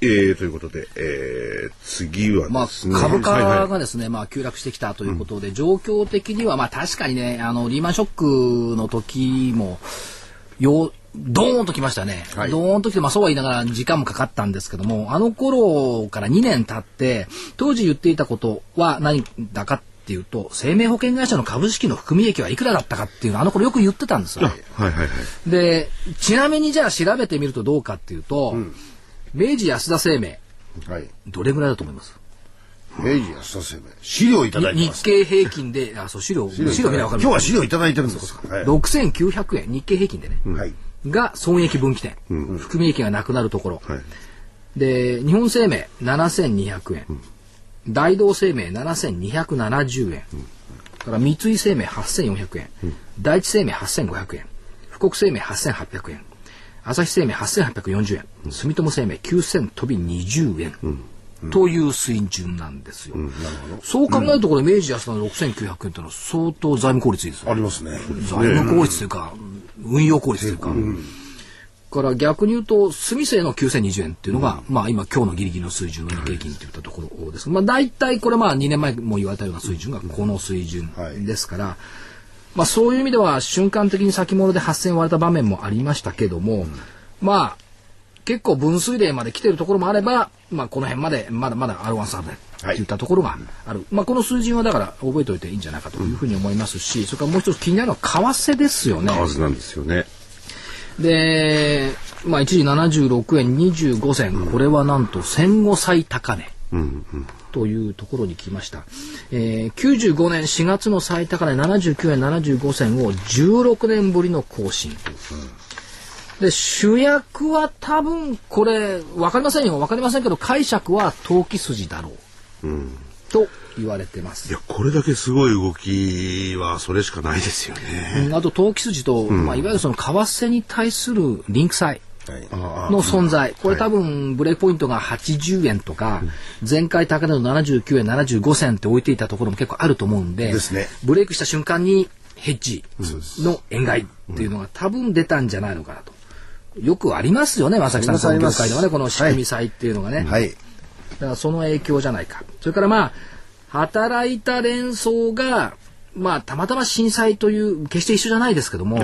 えー、ということで、えー、次はまあですね。、株価はいはいがですね、まあ、急落してきたということで、状況的には、まあ、確かにね、あの、リーマンショックの時も、よ、ドーンときましたね。はいドーンときて、まあ、そうは言いながら時間もかかったんですけども、あの頃から2年経って、当時言っていたことは何だかっていうと、生命保険会社の株式の含み益はいくらだったかっていうのをあの頃よく言ってたんですよ。はいはいはい。で、ちなみにじゃあ調べてみるとどうかっていうと、明治安田生命、はい。どれぐらいだと思います？明治安田生命。資料いただいてます。日経平均で、あ、そう、資料、資料見ればわかる。今日は資料いただいてるんですか。はい。6900円、日経平均でね、はい。が損益分岐点、含み益がなくなるところ。はい。で、日本生命7200円、大同生命7270円、から三井生命8400円、第一生命8500円、富国生命8800円、朝日生命8840円、住友生命9000飛び20円。という水準なんですよ。そう考えるとこれ明治安田の6900円っていうのは相当財務効率いいですよありますね。財務効率というか、運用効率というか。から逆に言うと、住生の9020円っていうのが、まあ今今日のギリギリの水準の日経金っていったところです。まあ大体これまあ2年前も言われたような水準がこの水準ですから、まあそういう意味では瞬間的に先物で8000割れた場面もありましたけども、まあ結構分水嶺まで来てるところもあれば、まあこの辺までまだまだ R1 サーブでっていったところがある。まあこの水準はだから覚えておいていいんじゃないかというふうに思いますし、それからもう一つ気になるのは為替ですよね。為替なんですよね。で、まあ一時76円25銭、これはなんと戦後最高値。というところに来ました、えー、95年4月の最高値79円75銭を16年ぶりの更新、で主役は多分これ分かりませんよ。分かりませんけど解釈は投機筋だろう、と言われてます。いや、これだけすごい動きはそれしかないですよね。うんあと投機筋と、まあ、いわゆるその為替に対するリンク債の存在、これ多分ブレイクポイントが80円とか、前回高値の79円75銭って置いていたところも結構あると思うんでブレイクした瞬間にヘッジの円買いっていうのが多分出たんじゃないのかなと。よくありますよね、正木さん、その業界ではね、この仕組み債っていうのがね。はい。だからその影響じゃないか。それからまあ、働いた連想が、まあ、たまたま震災という、決して一緒じゃないですけども、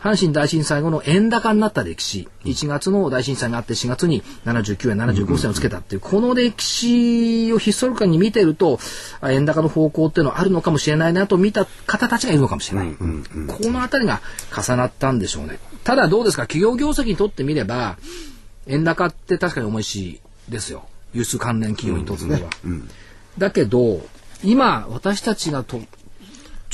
阪神大震災後の円高になった歴史、1月の大震災があって4月に79円75銭をつけたっていう、この歴史をヒストリカルに見てると、あ円高の方向っていうのはあるのかもしれないなと見た方たちがいるのかもしれない。このあたりが重なったんでしょうね。ただどうですか、企業業績にとってみれば、円高って確かに重いしですよ。輸出関連企業にとっては。だけど、今、私たちがと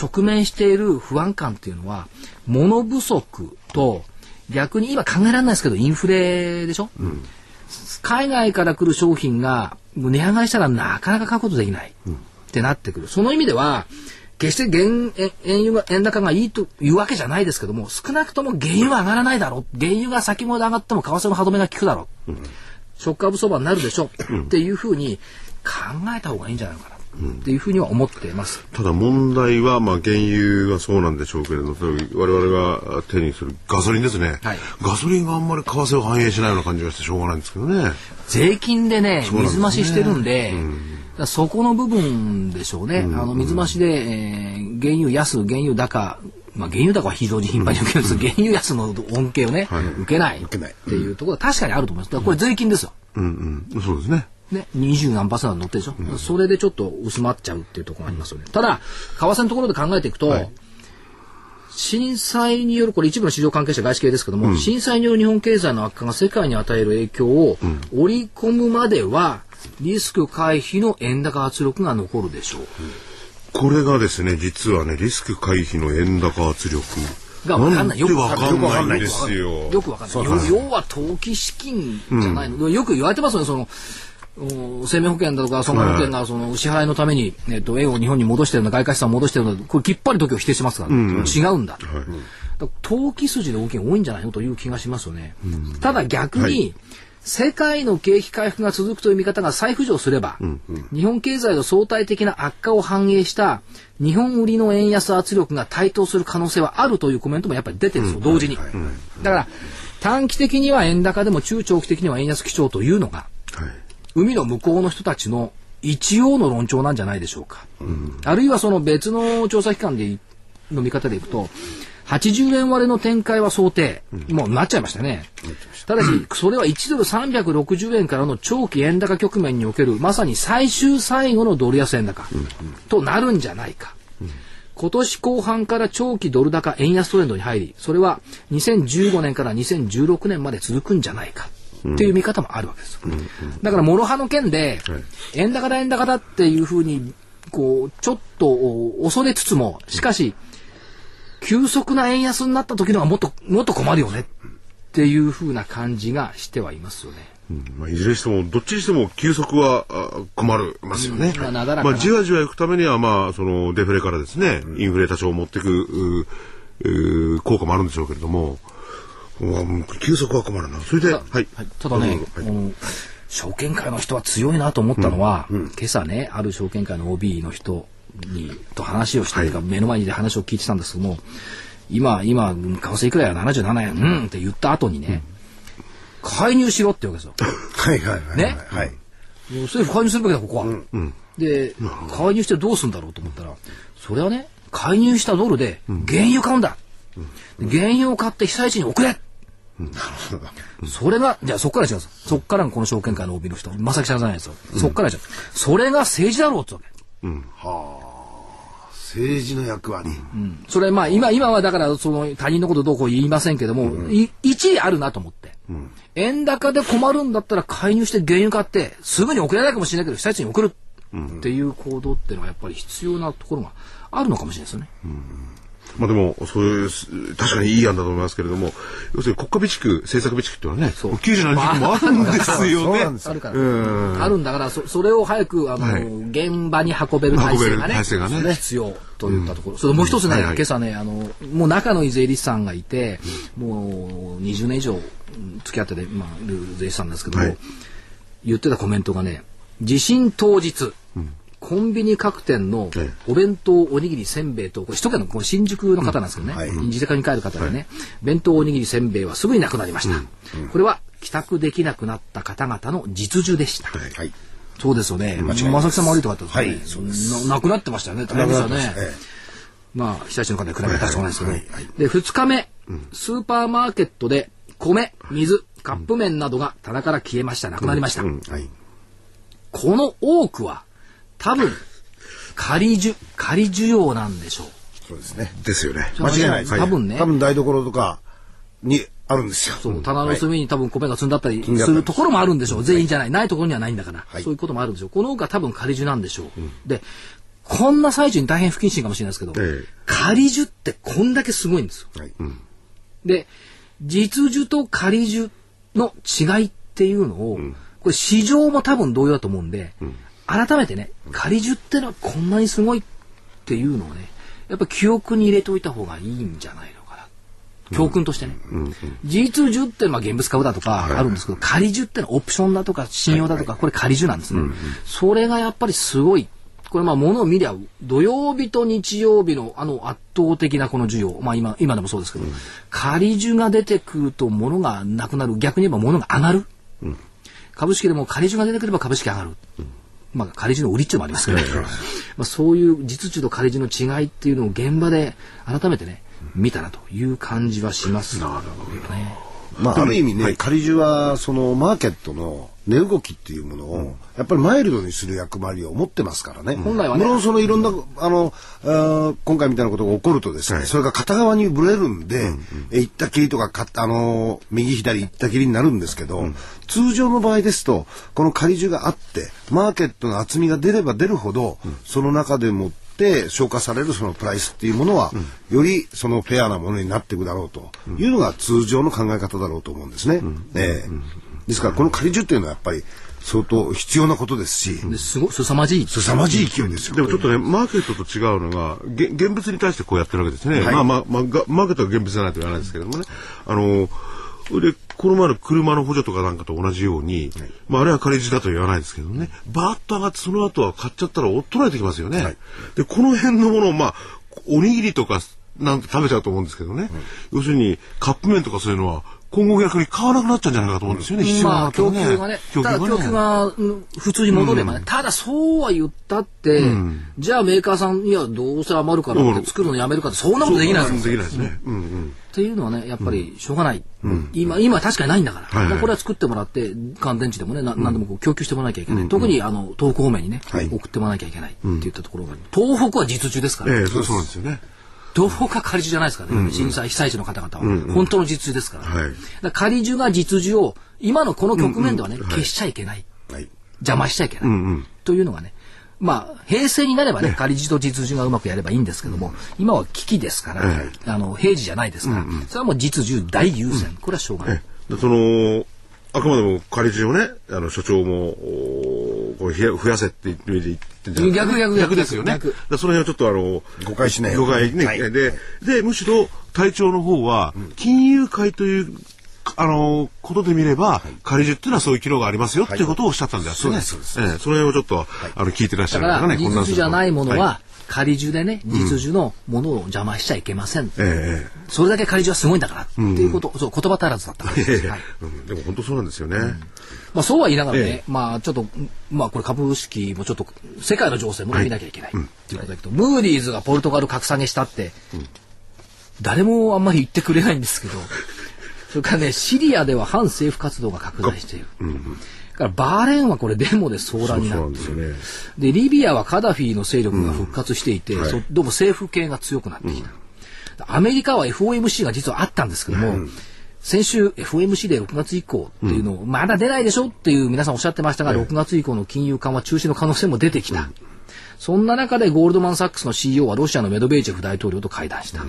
直面している不安感っていうのは、物不足と、逆に今考えられないですけど、インフレでしょ、うん、海外から来る商品が値上がりしたらなかなか買うことできない、ってなってくる。その意味では、決して原円油が円高がいいというわけじゃないですけども、少なくとも原油は上がらないだろう。原油が先物で上がっても為替の歯止めが効くだろう。うん、ショックアブ相場になるでしょう。っていうふうに考えた方がいいんじゃないかな。っていうふうには思っています。ただ問題は、まあ、原油がそうなんでしょうけれども、我々が手にするガソリンですね、はい、ガソリンがあんまり為替を反映しないような感じがしてしょうがないんですけどね。税金でね、水増ししてるんで、うん、そこの部分でしょうね。うん、あの水増しで、えー、原油安、原油高、まあ、原油高は非常に頻繁に受けるんです、うん、原油安の恩恵をね、はい、受けない。っていうところは確かにあると思います。これ税金ですよ。うん。うん、そうですね。ね、二十何パーセント乗ってるでしょ、うん、それでちょっと薄まっちゃうっていうところがありますよね。ただ、為替のところで考えていくと、はい、震災による、これ一部の市場関係者外資系ですけども、うん、震災による日本経済の悪化が世界に与える影響を織り込むまでは、リスク回避の円高圧力が残るでしょう。これがですね、実はね、リスク回避の円高圧力。が分かんない。よく分かんないんですよ。よく分かんない。要は投機資金じゃないの。うん、よく言われてますよね、その、生命保険だとか損害保険がその支払いのために、えっと、円を日本に戻してる外貨資産を戻してるんだこれきっぱり時を否定しますから、違うんだ、はい、投機筋で大きい多いんじゃないのという気がしますよね、うん、ただ逆に、はい、世界の景気回復が続くという見方が再浮上すれば、うんうん、日本経済の相対的な悪化を反映した日本売りの円安圧力が台頭する可能性はあるというコメントもやっぱり出てるんですよ、同時に、だから短期的には円高でも中長期的には円安基調というのが、はい海の向こうの人たちの一応の論調なんじゃないでしょうか。うん、あるいはその別の調査機関での見方でいくと、80円割れの展開は想定、うん、もうなっちゃいましたね。ただし、それは1ドル360円からの長期円高局面における、まさに最終最後のドル安円高、となるんじゃないか。今年後半から長期ドル高円安トレンドに入り、それは2015年から2016年まで続くんじゃないか。っていう見方もあるわけですよ。だから、諸刃の剣で、円高だ円高だっていうふうに、こう、ちょっと恐れつつも、しかし、急速な円安になった時のはもっと、もっと困るよねっていうふうな感じがしてはいますよね。うんまあ、いずれにしても、どっちにしても急速は困るますよね。まあ、じわじわいくためには、まあ、そのデフレからですね、インフレ多少持っていく効果もあるんでしょうけれども、急速は困るな。それで、はい。ただね、はい、証券会の人は強いなと思ったのは、うんうん、今朝ね、ある証券会の OB の人に、と話をして、はい、目の前にで話を聞いてたんですけども、今、今、為替いくらや77円、うん？って言った後にね、介入しろってわけですよ。はいはいはい。ね？はい。政府介入するべきだ、ここは。うん、で、介入してどうするんだろうと思ったら、それはね、介入したドルで原油買うんだ。原油を買って被災地に送れそれが、じゃあそこから違うんです。そこからこの証券会の OB の人、正木さんじゃないですよ。そこからじゃ、それが政治だろうってわけ。うん。はあ。政治の役割。うん。それまあ今、今はだからその他人のことどうこう言いませんけども、うん、一理あるなと思って。うん、円高で困るんだったら介入して原油買って、すぐに送れないかもしれないけど、被災地に送るっていう行動っていうのはやっぱり必要なところがあるのかもしれないですよね。うんまあでも、そういう、確かにいい案だと思いますけれども、要するに国家備蓄、政策備蓄っていうのはね、そう。97時期もあるんですよね。あるから。あるんだから、そそれを早く、あの、はい、現場に運べる体制がね、がね。必要といったところ。うん、それもう一つね、はいはい、今朝ね、あの、もう仲のいい税理士さんがいて、もう20年以上付き合ってて、まあ、る税理士さんですけども、はい、言ってたコメントがね、地震当日、うんコンビニ各店のお弁当おにぎりせんべいと、これ首都圏のこの新宿の方なんですけどね、うん。はい、自宅に帰る方でね、はい、弁当おにぎりせんべいはすぐになくなりました。うん。うん、これは帰宅できなくなった方々の実需でした。はい、そうですよね。まさきさんも悪いとかってですね、はい、そなくなってましたよね。大変ですよね。まあ、被災地の方に比べたらそうなんですけど、ね、で、2日目、スーパーマーケットで米、水、カップ麺などが棚から消えました。なくなりました。この多くは、多分、仮需、仮需要なんでしょう。そうですね。ですよね。間違いないです。多分ね。多分台所とかにあるんですよ。そう、棚の隅に多分米が積んだったりするところもあるんでしょう。全員じゃない。ないところにはないんだから。はいそういうこともあるんでしょう。この他多分仮樹なんでしょう。で、こんな最中に大変不謹慎かもしれないですけど、ええ仮樹ってこんだけすごいんですよ。はいで、実樹と仮樹の違いっていうのを、これ市場も多分同様だと思うんで、改めてね、仮樹ってのはこんなにすごいっていうのをね、やっぱ記憶に入れておいた方がいいんじゃないのかな。教訓としてね。実樹ってのは現物株だとかあるんですけど、仮樹ってのはオプションだとか信用だとか、これ仮樹なんですね。それがやっぱりすごい。これまあ物を見りゃ土曜日と日曜日のあの圧倒的なこの需要。まあ今今でもそうですけど、仮樹が出てくると物がなくなる。逆に言えば物が上がる、株式でも仮樹が出てくれば株式上がる、まあ仮樹の売りっていうのもありますけど、まあそういう実需と仮樹の違いっていうのを現場で改めてね見たなという感じはしますよね。まあ、ある意味ね、仮樹はそのマーケットの値動きっていうものを、やっぱりマイルドにする役割を持ってますからね。本来はね。無論そのいろんな、あの、あー今回みたいなことが起こるとですね、それが片側にぶれるんで、え行ったきりとかか、あのー右左行ったきりになるんですけど、通常の場合ですと、この仮樹があって、マーケットの厚みが出れば出るほど、その中でもって消化されるそのプライスっていうものは、よりそのフェアなものになっていくだろうというのが通常の考え方だろうと思うんですね。ええですからこの仮樹っていうのはやっぱり相当必要なことですし、ですごすさまじい。凄まじい勢いですよ。でもちょっとね、マーケットと違うのが、げ現物に対してこうやってるわけですね。まあまあ、まあ、がマーケットは現物じゃないと言わないですけれどもね。あの、で、この前の車の補助とかなんかと同じように、まああれは仮地だとは言わないですけどね、バーッと上がってその後は買っちゃったら衰えてきますよね。で、この辺のものを、まあ、おにぎりとかなんて食べちゃうと思うんですけどね。要するに、カップ麺とかそういうのは、今後逆に買わなくなっちゃうんじゃないかと思うんですよね。必要なまあ、供給がね、ただ供給がうん普通に戻ればね、ただそうは言ったって、じゃあメーカーさん、いや、どうせ余るからって作るのやめるかって、そんなことできないですよ。できないですね。うんうん。っていうのはね、やっぱりしょうがない。今、今確かにないんだから。はいはいまあこれは作ってもらって、乾電池でもね、な何でもこう供給してもらわなきゃいけない。特にあの、東北方面にね、はい送ってもらわなきゃいけないっていったところが、東北は実需ですから。ええそうそうなんですよね。東北は仮樹じゃないですからね、震災被災地の方々は、本当の実需ですから,、はい。ら仮樹が実需を今のこの局面ではね、消しちゃいけない、はい。邪魔しちゃいけない、というのがねまあ平成になればね仮樹と実需がうまくやればいいんですけども、今は危機ですから、あの平時じゃないですから、それはもう実需大優先、これはしょうがない、でそのあくまでも仮地をねあの所長もおこうひや増やせって言って言ってんじゃない逆逆。逆ですよね。逆。だからその辺はちょっとあの誤解しない誤解ね、はい。ででむしろ隊長の方は金融界というあのことで見れば、仮樹っていうのはそういう機能がありますよっていうことをおっしゃったんですよね。そうですええ。それをちょっと、あの聞いてらっしゃる方がね、だから実混乱する需じゃないものいは、仮樹でね実需のものを邪魔しちゃいけません、ええそれだけ仮樹はすごいんだからっていうこと、そう言葉足らずだったです、はい。うん。でも本当そうなんですよね。まあそうは言いながらね、ええ。まあちょっと、まあこれ株式もちょっと世界の情勢も見なきゃいけない。っていうことだけど、ムーディーズがポルトガル格下げしたって、誰もあんまり言ってくれないんですけど、それからね、シリアでは反政府活動が拡大している。だからバーレーンはこれデモで騒乱になってですよね。で、リビアはカダフィの勢力が復活していて、そどうも政府系が強くなってきた。アメリカは FOMC が実はあったんですけども、先週 FOMC で6月以降っていうのを、まだ出ないでしょっていう皆さんおっしゃってましたが、6月以降の金融緩和中止の可能性も出てきた。そんな中でゴールドマン・サックスの CEO はロシアのメドベージェフ大統領と会談した。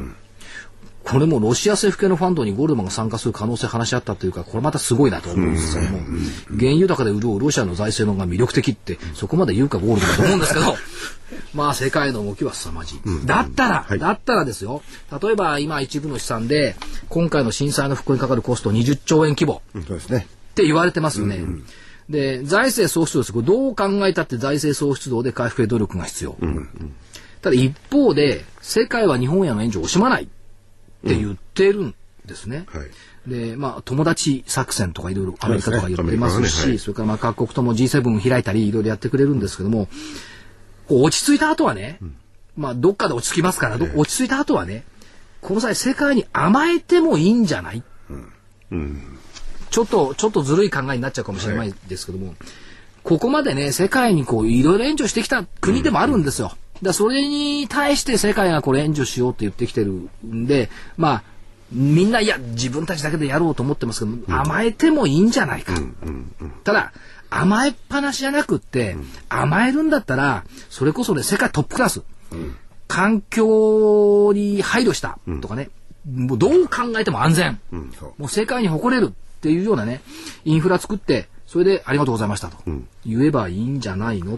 これもロシア政府系のファンドにゴールドマンが参加する可能性を話し合ったというか、これまたすごいなと思うんですけども、原油高で潤うロシアの財政の方が魅力的って、そこまで言うかゴールドマンと思うんですけど、まあ世界の動きは凄まじい。だったら、だったらですよ、例えば今一部の試算で、今回の震災の復興にかかるコスト20兆円規模そうですね。って言われてますよね。で、財政創出動です。これどう考えたって財政創出動で回復へ努力が必要。ただ一方で、世界は日本への援助を惜しまないって言ってるんですね。はい。で、まあ、友達作戦とかいろいろアメリカとか言ってますし、アメリカはねはい。それからまあ各国とも G7 開いたりいろいろやってくれるんですけども、落ち着いた後はね、まあ、どっかで落ち着きますから、ど落ち着いた後はね、この際世界に甘えてもいいんじゃない、ちょっと、ちょっとずるい考えになっちゃうかもしれないですけども、ここまでね、世界にこう、いろいろ援助してきた国でもあるんですよ。だそれに対して世界がこれ援助しようって言ってきてるんで、まあ、みんないや自分たちだけでやろうと思ってますけど、甘えてもいいんじゃないか、ただ甘えっぱなしじゃなくって、甘えるんだったらそれこそね世界トップクラス、環境に配慮した。とかね、もうどう考えても安全、もう世界に誇れるっていうようなねインフラ作ってそれでありがとうございましたと言えばいいんじゃないの？っ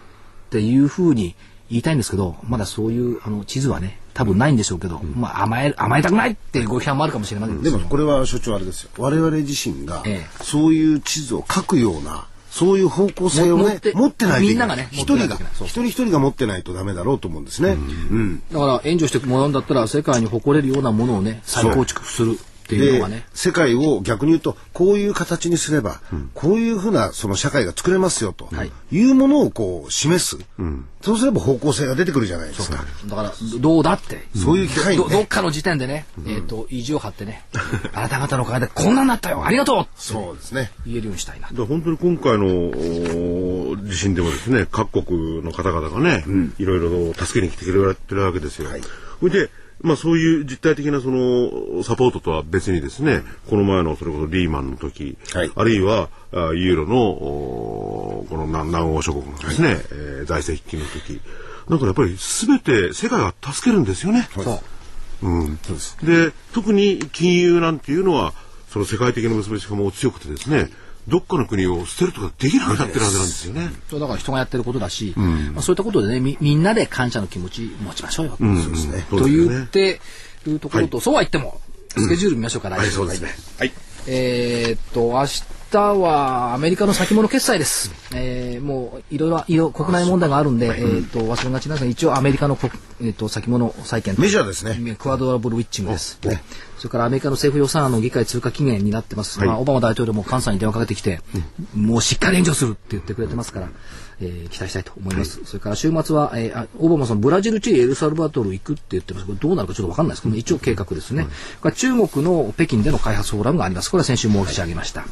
ていうふうに言いたいんですけどまだそういうあの地図はね多分ないんでしょうけど、うん、まあ甘え甘えたくないっていうご批判もあるかもしれません。でもこれは所長あれですよ。我々自身がそういう地図を書くようなそういう方向性をね持ってないとみんながね一人が一人一人が持ってないとダメだろうと思うんですね、うん、だから援助してもらうんだったら世界に誇れるようなものをね再構築するっていうのがね。世界を逆に言うとこういう形にすれば、うん、こういうふうなその社会が作れますよとい。うものをこう示す、うん、そうすれば方向性が出てくるじゃないですか。だからどうだって、そういう機会、ね、どっかの時点でね、えっ、ー、と意地を張ってね。あなた方のおかげでこんなんなったよ。ありがとうそうですね。言えるようにしたいな。本当に今回の地震でもですね各国の方々がね、うん、いろいろと助けに来てくれてるわけですよ。はい、でまあそういう実体的なそのサポートとは別にですね、この前のそれこそリーマンの時、はい、あるいはあユーロのこの南欧諸国のですね、はい、えー、財政危機の時、なんかやっぱり全て世界が助けるんですよね。そう。うん。で特に金融なんていうのはその世界的な結びつきも強くてですね、どっかの国を捨てるとかできなくなってるはずなんですよね。そうだから人がやってることだし、うん、まあ、そういったことでねみみんなで感謝の気持ち持ちましょうよ。うん、そうですね。と言ってるところと、はい、そうは言ってもスケジュール見ましょうか、来週、はい、そうですね。はい。えー、っと明日はアメリカの先物決済です。えー、もういろいろ国内問題があるんで、えー、っと忘れがちなんですが一応アメリカのえー、っと先物債券メジャーですね。クアドラブルウィッチングです。ねそれからアメリカの政府予算案の議会通過期限になってます。はい、まあ、オバマ大統領も関西に電話かけてきて、うん、もうしっかり援助するって言ってくれてますから、えー、期待したいと思います。はい、それから週末は、えー、オバマさん、ブラジル、チリ、エルサルバトル行くって言ってますけど、どうなるかちょっとわかんないですけど、一応計画ですね。うん、中国の北京での開発フォーラムがあります。これは先週申し上げました。はい、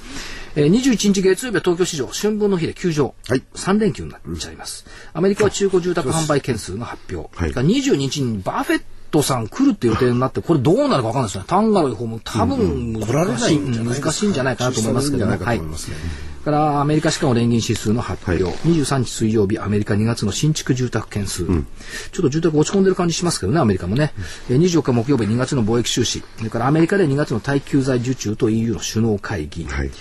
えー、21日月曜日は東京市場、春分の日で休場。はい、3連休になっちゃいます。アメリカは中古住宅販売件数の発表。はい、22日にバーフェットトさん来るって予定になって、これどうなるかわかんないですね。タンガロイ方も多分難しい、難しいんじゃないかなと思いますけども。はい。からアメリカしかも連銀指数の発表、はい、23日水曜日アメリカ2月の新築住宅件数、うん、ちょっと住宅落ち込んでる感じしますけどねアメリカもね、うん、24日木曜日2月の貿易収支。それからアメリカで2月の耐久財受注と EU の首脳会議、はい、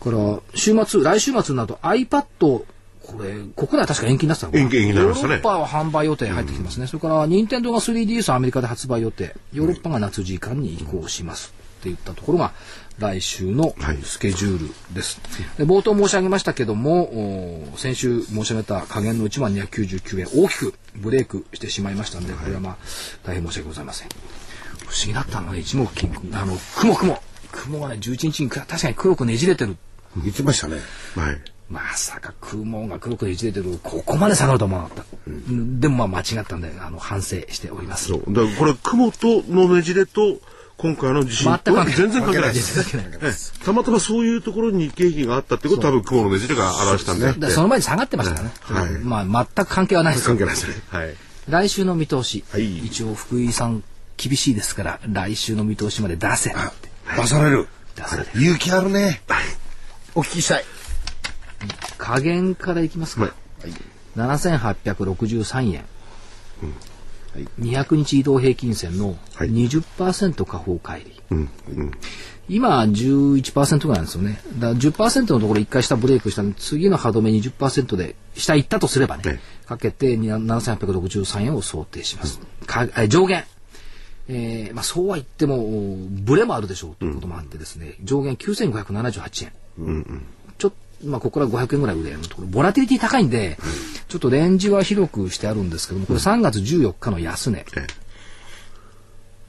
から週末来週末になると iPad これ、国内は確か延期になってたのか延期になりましたね。ヨーロッパは販売予定入ってきてますね。うん、それから、任天堂が 3DS アメリカで発売予定。ヨーロッパが夏時間に移行します。っていったところが、来週のスケジュールです。はい、で冒頭申し上げましたけども、先週申し上げた下限の1万299円、大きくブレイクしてしまいましたので、これはまあ、大変申し訳ございません。不思議だったのはね、一目金、あの、雲雲。雲がね、11日に確かに黒くねじれてる。言ってましたね。はい。まさか雲が黒くねじれてるここまで下がると思わなかった、うん、でもまあ間違ったんであの反省しております。そう。だからこれ雲とのねじれと今回の地震全く全然関係ないです。たまたまそういうところに景気があったってこと多分雲のねじれが表したんで。その前に下がってましたね、はい、まあ全く関係はないです。関係ないですね、はい、来週の見通し、はい、一応福井さん厳しいですから来週の見通しまで出せ出される出される勇気あるね、はい、お聞きしたい加減からいきますか。はい、7863円。うんはい、200日移動平均線の20%下方乖離。うんうん、今11%ぐらいなんですよね。だから10%のところ1回下ブレイクしたの次の歯止め20%で下行ったとすればね、はい、かけて7863円を想定します。か上限。えーまあ、そうは言ってもブレもあるでしょうということもあってですね、上限9578円。うんうんまあ、ここから500円ぐらい上のところ、ボラティリティ高いんで、ちょっとレンジは広くしてあるんですけども、これ3月14日の安値。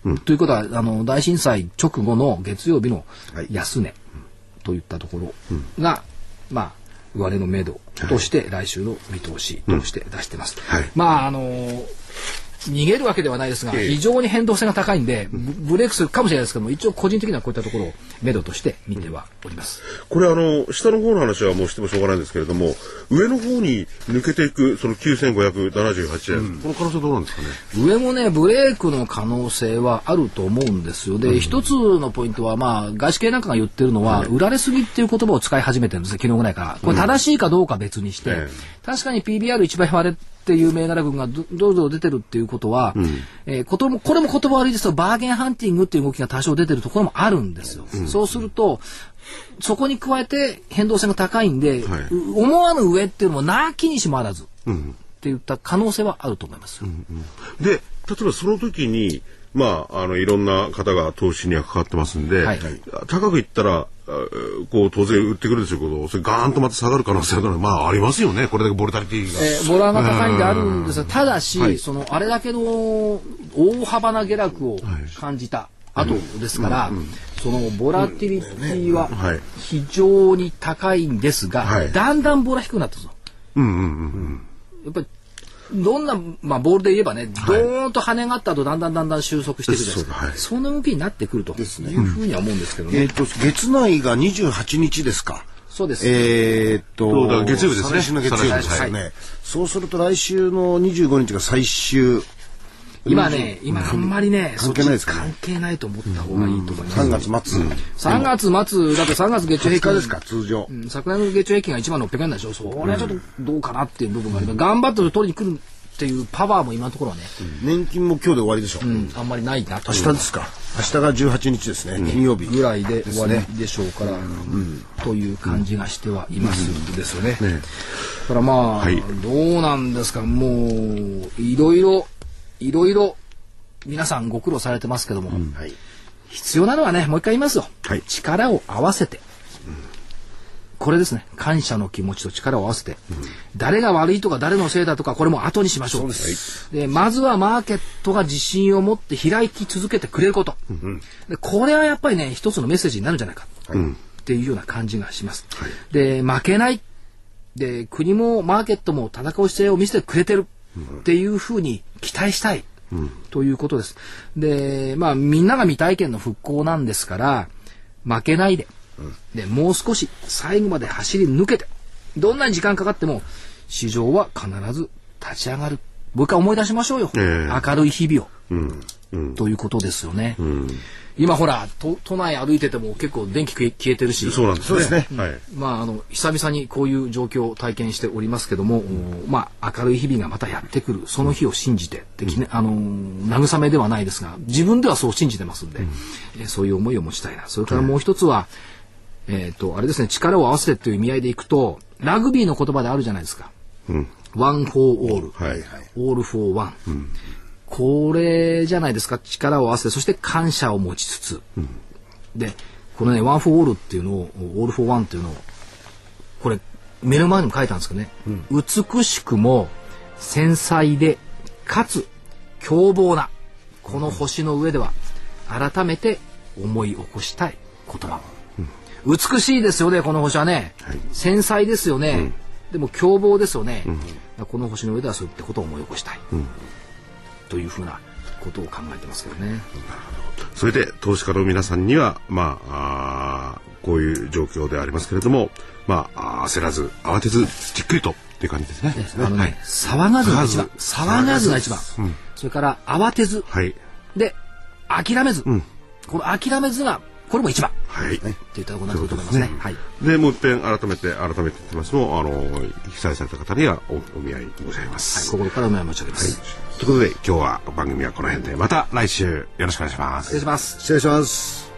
うん、ということは、あの、大震災直後の月曜日の安値といったところが、うん、まあ、上値の目処として来週の見通しとして出してます。はい、まあ、あの逃げるわけではないですが、ええ非常に変動性が高いんで、ブブレイクするかもしれないですけども、一応個人的にはこういったところを目処として見てはおります。これあの、下の方の話はもうしてもしょうがないんですけれども、上の方に抜けていく、その9578円、この可能性どうなんですかね？上もね、ブレイクの可能性はあると思うんですよ。で、一つのポイントは、まあ、外資系なんかが言ってるのは、売られすぎっていう言葉を使い始めてるんですね、昨日ぐらいから。これ正しいかどうか別にして、ええ確かに PBR1 倍割れっていう銘柄群がどどうぞ出てるっていうことは、えーことも、これも言葉悪いですけど、バーゲンハンティングっていう動きが多少出てるところもあるんですよ。そうすると、そこに加えて変動性が高いんで、はい。う思わぬ上っていうのもなきにしもあらず、っていった可能性はあると思います。で、例えばその時に、まあ、あの、いろんな方が投資には関わってますんで、はい高くいったら、あこう、当然売ってくるでしょうけど、それガーンとまた下がる可能性が、まあ、ありますよね。これだけボルタリティが。えーボラが高いんであるんですが、ただし、はい。そのあれだけの大幅な下落を感じた後ですから、そのボラティリティははい。非常に高いんですが、はい。だんだんボラ低くなったぞ。うんうんうん。やっぱりどんな、まあ、ボールで言えばね、ドーンと跳ね上がった後、だんだんだんだん収束していくじゃないですか。そうはいその動きになってくるというふうには思うんですけどね。えっ、と、月内が28日ですか。そうです。そえーっと、月曜日ですね再来週の月曜日ですよね。そうすると来週の25日が最終。今ね、今あんまりね、関係ないですか？関係ないと思った方がいいと思います。3月末。3月末、だって3月月中20平均。日ですか、通常。うん。昨年の月中平均が1万600円でしょ、それはちょっとどうかなっていう部分があります。頑張って取りに来るっていうパワーも今のところはね、年金も今日で終わりでしょ。うん。あんまりないな。と明日ですか？明日が18日ですね。金曜日。ぐらいで終わりでしょうから、という感じがしてはいます。ですよね。だからまあ、はい。どうなんですか、もう、いろいろ、いろいろ、皆さんご苦労されてますけども、はい。必要なのはね、もう一回言いますよ。はい力を合わせて。これですね。感謝の気持ちと力を合わせて。誰が悪いとか誰のせいだとか、これも後にしましょう。でまずはマーケットが自信を持って開き続けてくれること。でこれはやっぱりね、一つのメッセージになるんじゃないか。っていうような感じがします。で、負けない。で、国もマーケットも戦う姿勢を見せてくれてる。っていうふうに期待したい。ということです。で、まあ、みんなが未体験の復興なんですから、負けないで、で、もう少し最後まで走り抜けて、どんなに時間かかっても、市場は必ず立ち上がる。もう一回思い出しましょうよ。ええ明るい日々を。うん。うん。ということですよね。今ほら都、都内歩いてても結構電気消えてるし、そうなんですね。そうですね。はい。まあ、あの久々にこういう状況を体験しておりますけども、おまあ、明るい日々がまたやってくるその日を信じてできねあの慰めではないですが自分ではそう信じてますんで、えーそういう思いを持ちたいな。それからもう一つは、えっ、とあれですね力を合わせてという意味合いでいくとラグビーの言葉であるじゃないですか。ワン・フォー・オール、はい。オール・フォー・ワン、これじゃないですか。力を合わせてそして感謝を持ちつつ、でこのね one for all っていうのを all for one っていうのをこれ目の前にも書いたんですけどね、美しくも繊細でかつ凶暴なこの星の上では改めて思い起こしたい言葉、美しいですよねこの星はね、繊細ですよね、でも凶暴ですよね、この星の上ではそういったことを思い起こしたい、というふうなことを考えてますけどね。それで投資家の皆さんには、まあ、あーこういう状況でありますけれども、まあ、焦らず、慌てず、じっくりとっていう感じですね。あのね、はい。騒がずが一番。騒騒がずが一番。それから慌てず。はい。で、諦めず。この諦めずが、これも一番。はい。っていったところにと思いますね。はい。で、もう一遍改めて、改めて言ってますのあの、被災された方にはおお見合い申し上げます。心からお願い申し上げます。ということで、今日は番組はこの辺で、また来週よろしくお願いします失礼。します。失礼します。